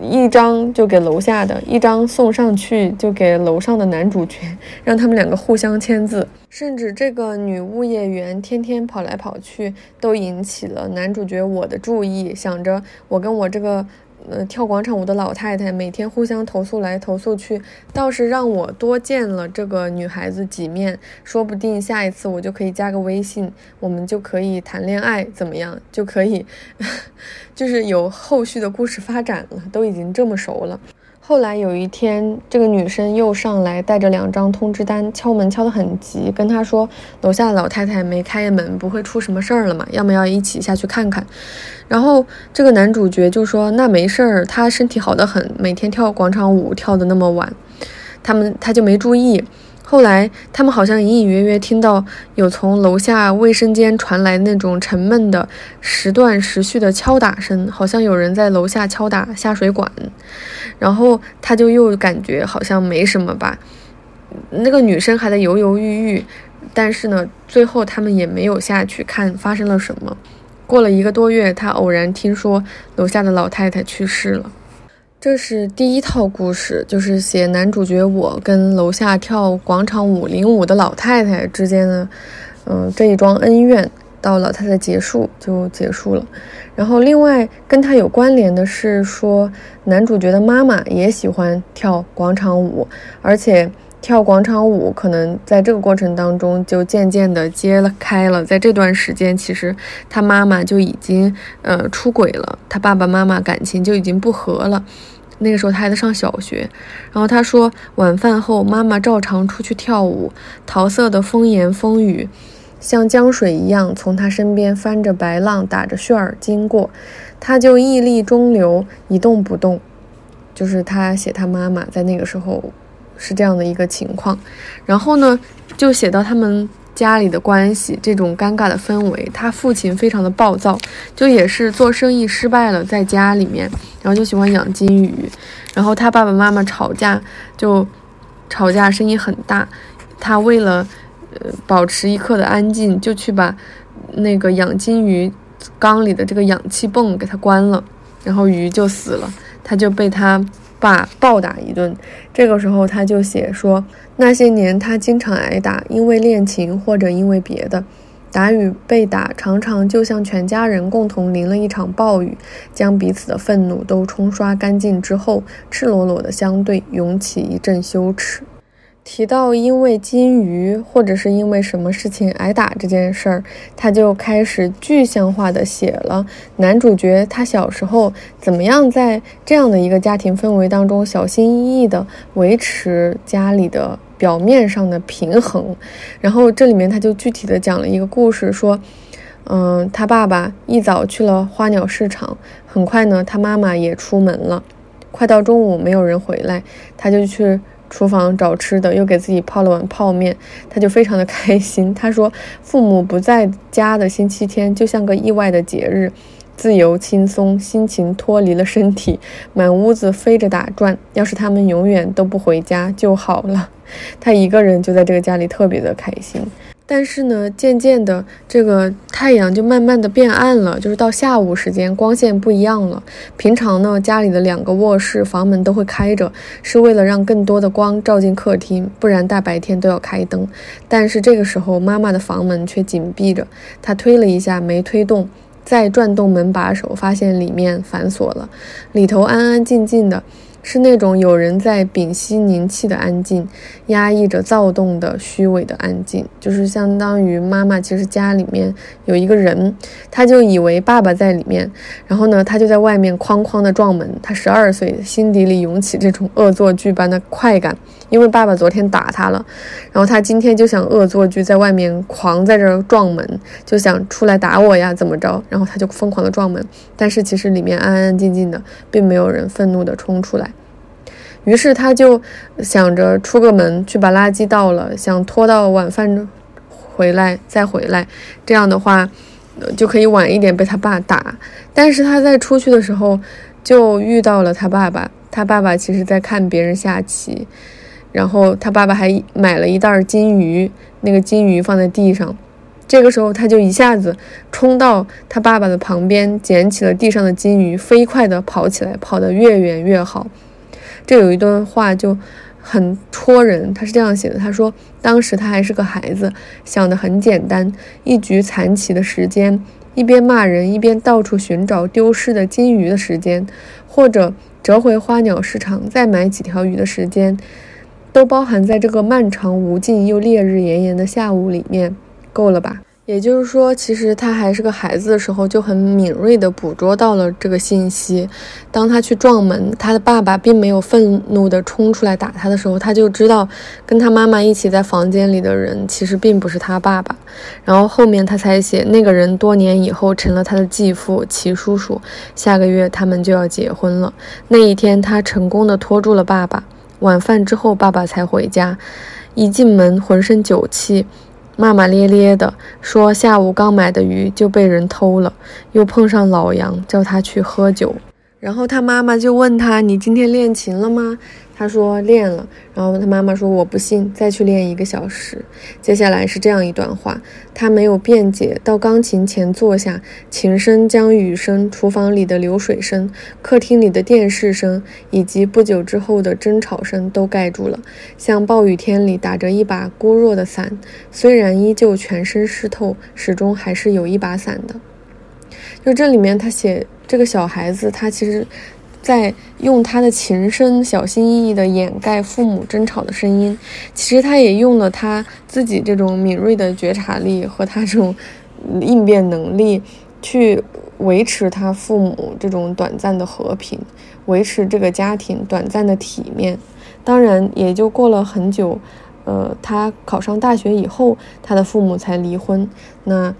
Speaker 1: 一张就给楼下的，一张送上去就给楼上的男主角，让他们两个互相签字。甚至这个女物业员天天跑来跑去，都引起了男主角我的注意，想着我跟我这个。呃，跳广场舞的老太太每天互相投诉来投诉去，倒是让我多见了这个女孩子几面，说不定下一次我就可以加个微信，我们就可以谈恋爱，怎么样？就可以，就是有后续的故事发展了，都已经这么熟了。后来有一天，这个女生又上来带着两张通知单，敲门敲得很急，跟他说楼下老太太没开门，不会出什么事儿了嘛？要么要一起下去看看。然后这个男主角就说那没事儿，他身体好得很，每天跳广场舞跳得那么晚，他们他就没注意。后来，他们好像隐隐约约听到有从楼下卫生间传来那种沉闷的、时断时续的敲打声，好像有人在楼下敲打下水管。然后他就又感觉好像没什么吧。那个女生还在犹犹豫豫，但是呢，最后他们也没有下去看发生了什么。过了一个多月，他偶然听说楼下的老太太去世了。这是第一套故事，就是写男主角我跟楼下跳广场舞领舞的老太太之间的，嗯，这一桩恩怨到老太太结束就结束了。然后另外跟他有关联的是说，男主角的妈妈也喜欢跳广场舞，而且跳广场舞可能在这个过程当中就渐渐的揭开了，在这段时间其实他妈妈就已经呃出轨了，他爸爸妈妈感情就已经不和了。那个时候他还在上小学，然后他说晚饭后妈妈照常出去跳舞，桃色的风言风语，像江水一样从他身边翻着白浪，打着旋儿经过，他就屹立中流，一动不动。就是他写他妈妈在那个时候是这样的一个情况，然后呢就写到他们。家里的关系，这种尴尬的氛围，他父亲非常的暴躁，就也是做生意失败了，在家里面，然后就喜欢养金鱼，然后他爸爸妈妈吵架，就吵架声音很大，他为了呃保持一刻的安静，就去把那个养金鱼缸里的这个氧气泵给它关了，然后鱼就死了，他就被他。爸暴打一顿，这个时候他就写说，那些年他经常挨打，因为恋情或者因为别的，打与被打常常就像全家人共同淋了一场暴雨，将彼此的愤怒都冲刷干净之后，赤裸裸的相对，涌起一阵羞耻。提到因为金鱼或者是因为什么事情挨打这件事儿，他就开始具象化的写了男主角他小时候怎么样在这样的一个家庭氛围当中小心翼翼的维持家里的表面上的平衡。然后这里面他就具体的讲了一个故事，说，嗯，他爸爸一早去了花鸟市场，很快呢，他妈妈也出门了，快到中午没有人回来，他就去。厨房找吃的，又给自己泡了碗泡面，他就非常的开心。他说：“父母不在家的星期天就像个意外的节日，自由轻松，心情脱离了身体，满屋子飞着打转。要是他们永远都不回家就好了。”他一个人就在这个家里特别的开心。但是呢，渐渐的，这个太阳就慢慢的变暗了，就是到下午时间，光线不一样了。平常呢，家里的两个卧室房门都会开着，是为了让更多的光照进客厅，不然大白天都要开灯。但是这个时候，妈妈的房门却紧闭着，她推了一下没推动，再转动门把手，发现里面反锁了，里头安安静静的。是那种有人在屏息凝气的安静，压抑着躁动的虚伪的安静，就是相当于妈妈其实家里面有一个人，他就以为爸爸在里面，然后呢，他就在外面哐哐的撞门。他十二岁，心底里涌起这种恶作剧般的快感，因为爸爸昨天打他了，然后他今天就想恶作剧，在外面狂在这撞门，就想出来打我呀，怎么着？然后他就疯狂的撞门，但是其实里面安安静静的，并没有人愤怒的冲出来。于是他就想着出个门去把垃圾倒了，想拖到晚饭回来再回来，这样的话就可以晚一点被他爸打。但是他在出去的时候就遇到了他爸爸，他爸爸其实在看别人下棋，然后他爸爸还买了一袋金鱼，那个金鱼放在地上。这个时候他就一下子冲到他爸爸的旁边，捡起了地上的金鱼，飞快地跑起来，跑得越远越好。这有一段话就很戳人，他是这样写的：他说，当时他还是个孩子，想的很简单，一局残棋的时间，一边骂人，一边到处寻找丢失的金鱼的时间，或者折回花鸟市场再买几条鱼的时间，都包含在这个漫长无尽又烈日炎炎的下午里面，够了吧？也就是说，其实他还是个孩子的时候，就很敏锐地捕捉到了这个信息。当他去撞门，他的爸爸并没有愤怒地冲出来打他的时候，他就知道跟他妈妈一起在房间里的人其实并不是他爸爸。然后后面他才写，那个人多年以后成了他的继父齐叔叔，下个月他们就要结婚了。那一天，他成功地拖住了爸爸。晚饭之后，爸爸才回家，一进门浑身酒气。骂骂咧咧的说：“下午刚买的鱼就被人偷了，又碰上老杨叫他去喝酒。”然后他妈妈就问他：“你今天练琴了吗？”他说：“练了。”然后他妈妈说：“我不信，再去练一个小时。”接下来是这样一段话：他没有辩解，到钢琴前坐下，琴声将雨声、厨房里的流水声、客厅里的电视声以及不久之后的争吵声都盖住了，像暴雨天里打着一把孤弱的伞，虽然依旧全身湿透，始终还是有一把伞的。就这里面，他写。这个小孩子，他其实，在用他的琴声小心翼翼地掩盖父母争吵的声音。其实他也用了他自己这种敏锐的觉察力和他这种应变能力，去维持他父母这种短暂的和平，维持这个家庭短暂的体面。当然，也就过了很久，呃，他考上大学以后，他的父母才离婚。那。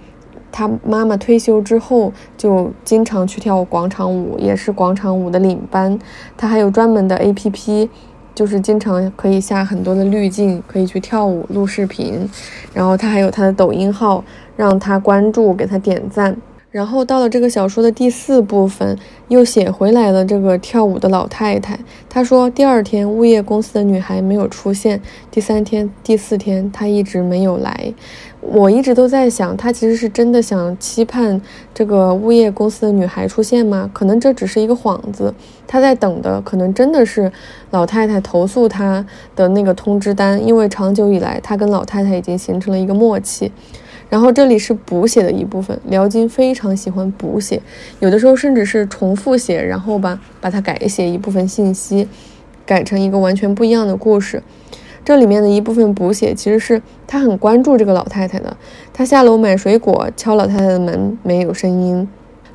Speaker 1: 他妈妈退休之后，就经常去跳广场舞，也是广场舞的领班。他还有专门的 APP，就是经常可以下很多的滤镜，可以去跳舞、录视频。然后他还有他的抖音号，让他关注，给他点赞。然后到了这个小说的第四部分，又写回来了这个跳舞的老太太。她说，第二天物业公司的女孩没有出现，第三天、第四天她一直没有来。我一直都在想，她其实是真的想期盼这个物业公司的女孩出现吗？可能这只是一个幌子，她在等的可能真的是老太太投诉她的那个通知单，因为长久以来，她跟老太太已经形成了一个默契。然后这里是补写的一部分，辽金非常喜欢补写，有的时候甚至是重复写，然后吧把它改写一部分信息，改成一个完全不一样的故事。这里面的一部分补写其实是他很关注这个老太太的，他下楼买水果，敲老太太的门，没有声音。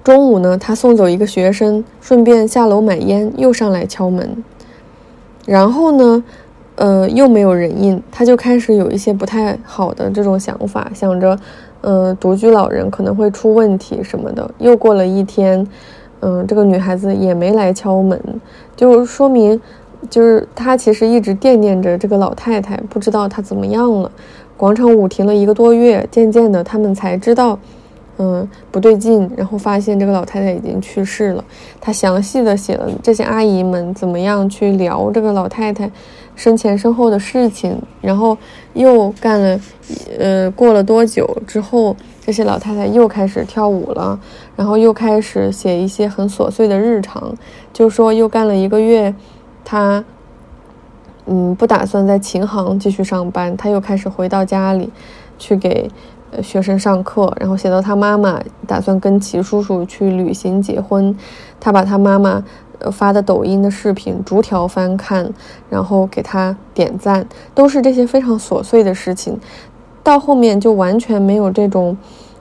Speaker 1: 中午呢，他送走一个学生，顺便下楼买烟，又上来敲门。然后呢？呃，又没有人应，他就开始有一些不太好的这种想法，想着，呃，独居老人可能会出问题什么的。又过了一天，嗯，这个女孩子也没来敲门，就说明，就是他其实一直惦念着这个老太太，不知道她怎么样了。广场舞停了一个多月，渐渐的他们才知道，嗯，不对劲，然后发现这个老太太已经去世了。他详细的写了这些阿姨们怎么样去聊这个老太太。身前身后的事情，然后又干了，呃，过了多久之后，这些老太太又开始跳舞了，然后又开始写一些很琐碎的日常，就说又干了一个月，她，嗯，不打算在琴行继续上班，她又开始回到家里，去给学生上课，然后写到她妈妈打算跟齐叔叔去旅行结婚，她把她妈妈。发的抖音的视频，逐条翻看，然后给他点赞，都是这些非常琐碎的事情。到后面就完全没有这种，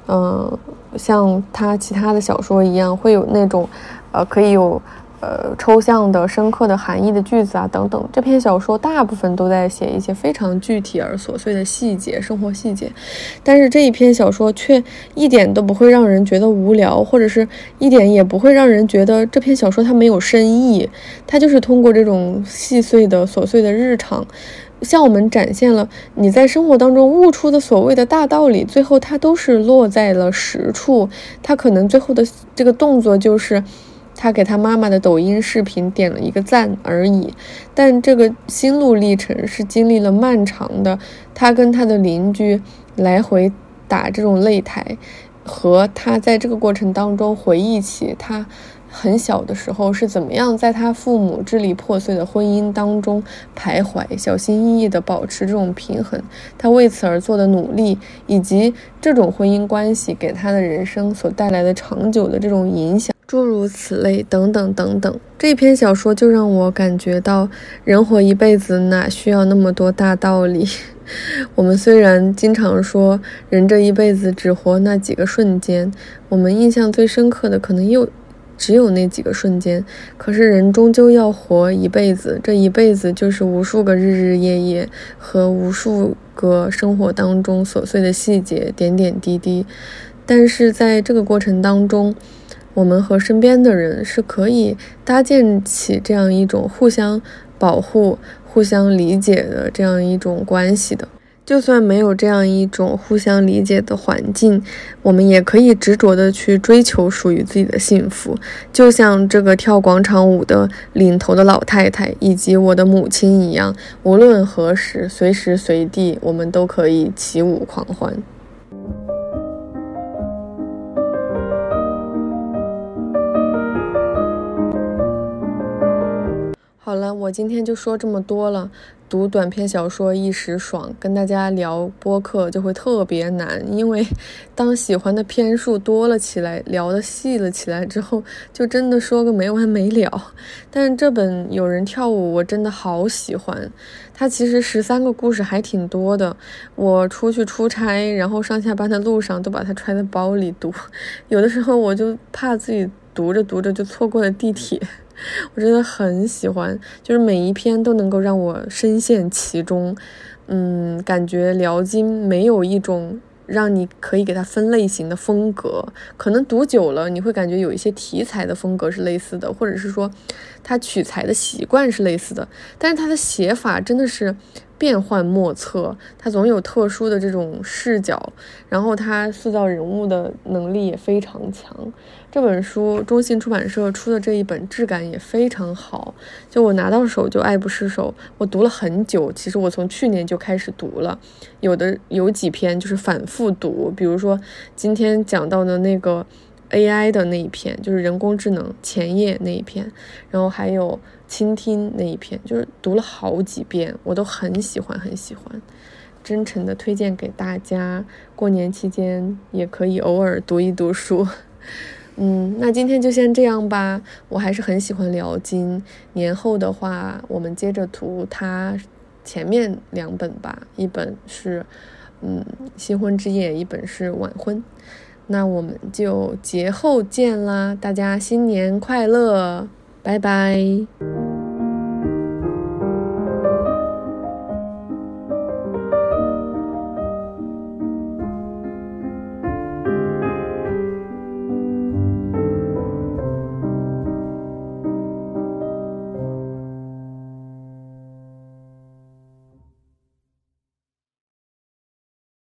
Speaker 1: 嗯，像他其他的小说一样，会有那种，呃，可以有。呃，抽象的、深刻的含义的句子啊，等等。这篇小说大部分都在写一些非常具体而琐碎的细节、生活细节，但是这一篇小说却一点都不会让人觉得无聊，或者是一点也不会让人觉得这篇小说它没有深意。它就是通过这种细碎的、琐碎的日常，向我们展现了你在生活当中悟出的所谓的大道理，最后它都是落在了实处。它可能最后的这个动作就是。他给他妈妈的抖音视频点了一个赞而已，但这个心路历程是经历了漫长的。他跟他的邻居来回打这种擂台，和他在这个过程当中回忆起他很小的时候是怎么样在他父母支离破碎的婚姻当中徘徊，小心翼翼地保持这种平衡，他为此而做的努力，以及这种婚姻关系给他的人生所带来的长久的这种影响。诸如此类，等等等等。这篇小说就让我感觉到，人活一辈子哪需要那么多大道理？我们虽然经常说人这一辈子只活那几个瞬间，我们印象最深刻的可能又只有那几个瞬间。可是人终究要活一辈子，这一辈子就是无数个日日夜夜和无数个生活当中琐碎的细节、点点滴滴。但是在这个过程当中，我们和身边的人是可以搭建起这样一种互相保护、互相理解的这样一种关系的。就算没有这样一种互相理解的环境，我们也可以执着的去追求属于自己的幸福。就像这个跳广场舞的领头的老太太，以及我的母亲一样，无论何时、随时随地，我们都可以起舞狂欢。好了，我今天就说这么多了。读短篇小说一时爽，跟大家聊播客就会特别难，因为 当喜欢的篇数多了起来，聊的细了起来之后，就真的说个没完没了。但是这本《有人跳舞》我真的好喜欢，它其实十三个故事还挺多的。我出去出差，然后上下班的路上都把它揣在包里读，有的时候我就怕自己读着读着就错过了地铁。我真的很喜欢，就是每一篇都能够让我深陷其中，嗯，感觉辽金没有一种让你可以给它分类型的风格，可能读久了你会感觉有一些题材的风格是类似的，或者是说它取材的习惯是类似的，但是它的写法真的是。变幻莫测，他总有特殊的这种视角，然后他塑造人物的能力也非常强。这本书中信出版社出的这一本质感也非常好，就我拿到手就爱不释手。我读了很久，其实我从去年就开始读了，有的有几篇就是反复读，比如说今天讲到的那个 AI 的那一篇，就是人工智能前夜那一篇，然后还有。倾听那一篇，就是读了好几遍，我都很喜欢，很喜欢，真诚的推荐给大家。过年期间也可以偶尔读一读书。嗯，那今天就先这样吧。我还是很喜欢辽金。年后的话，我们接着读它前面两本吧，一本是嗯新婚之夜，一本是晚婚。那我们就节后见啦，大家新年快乐！拜拜。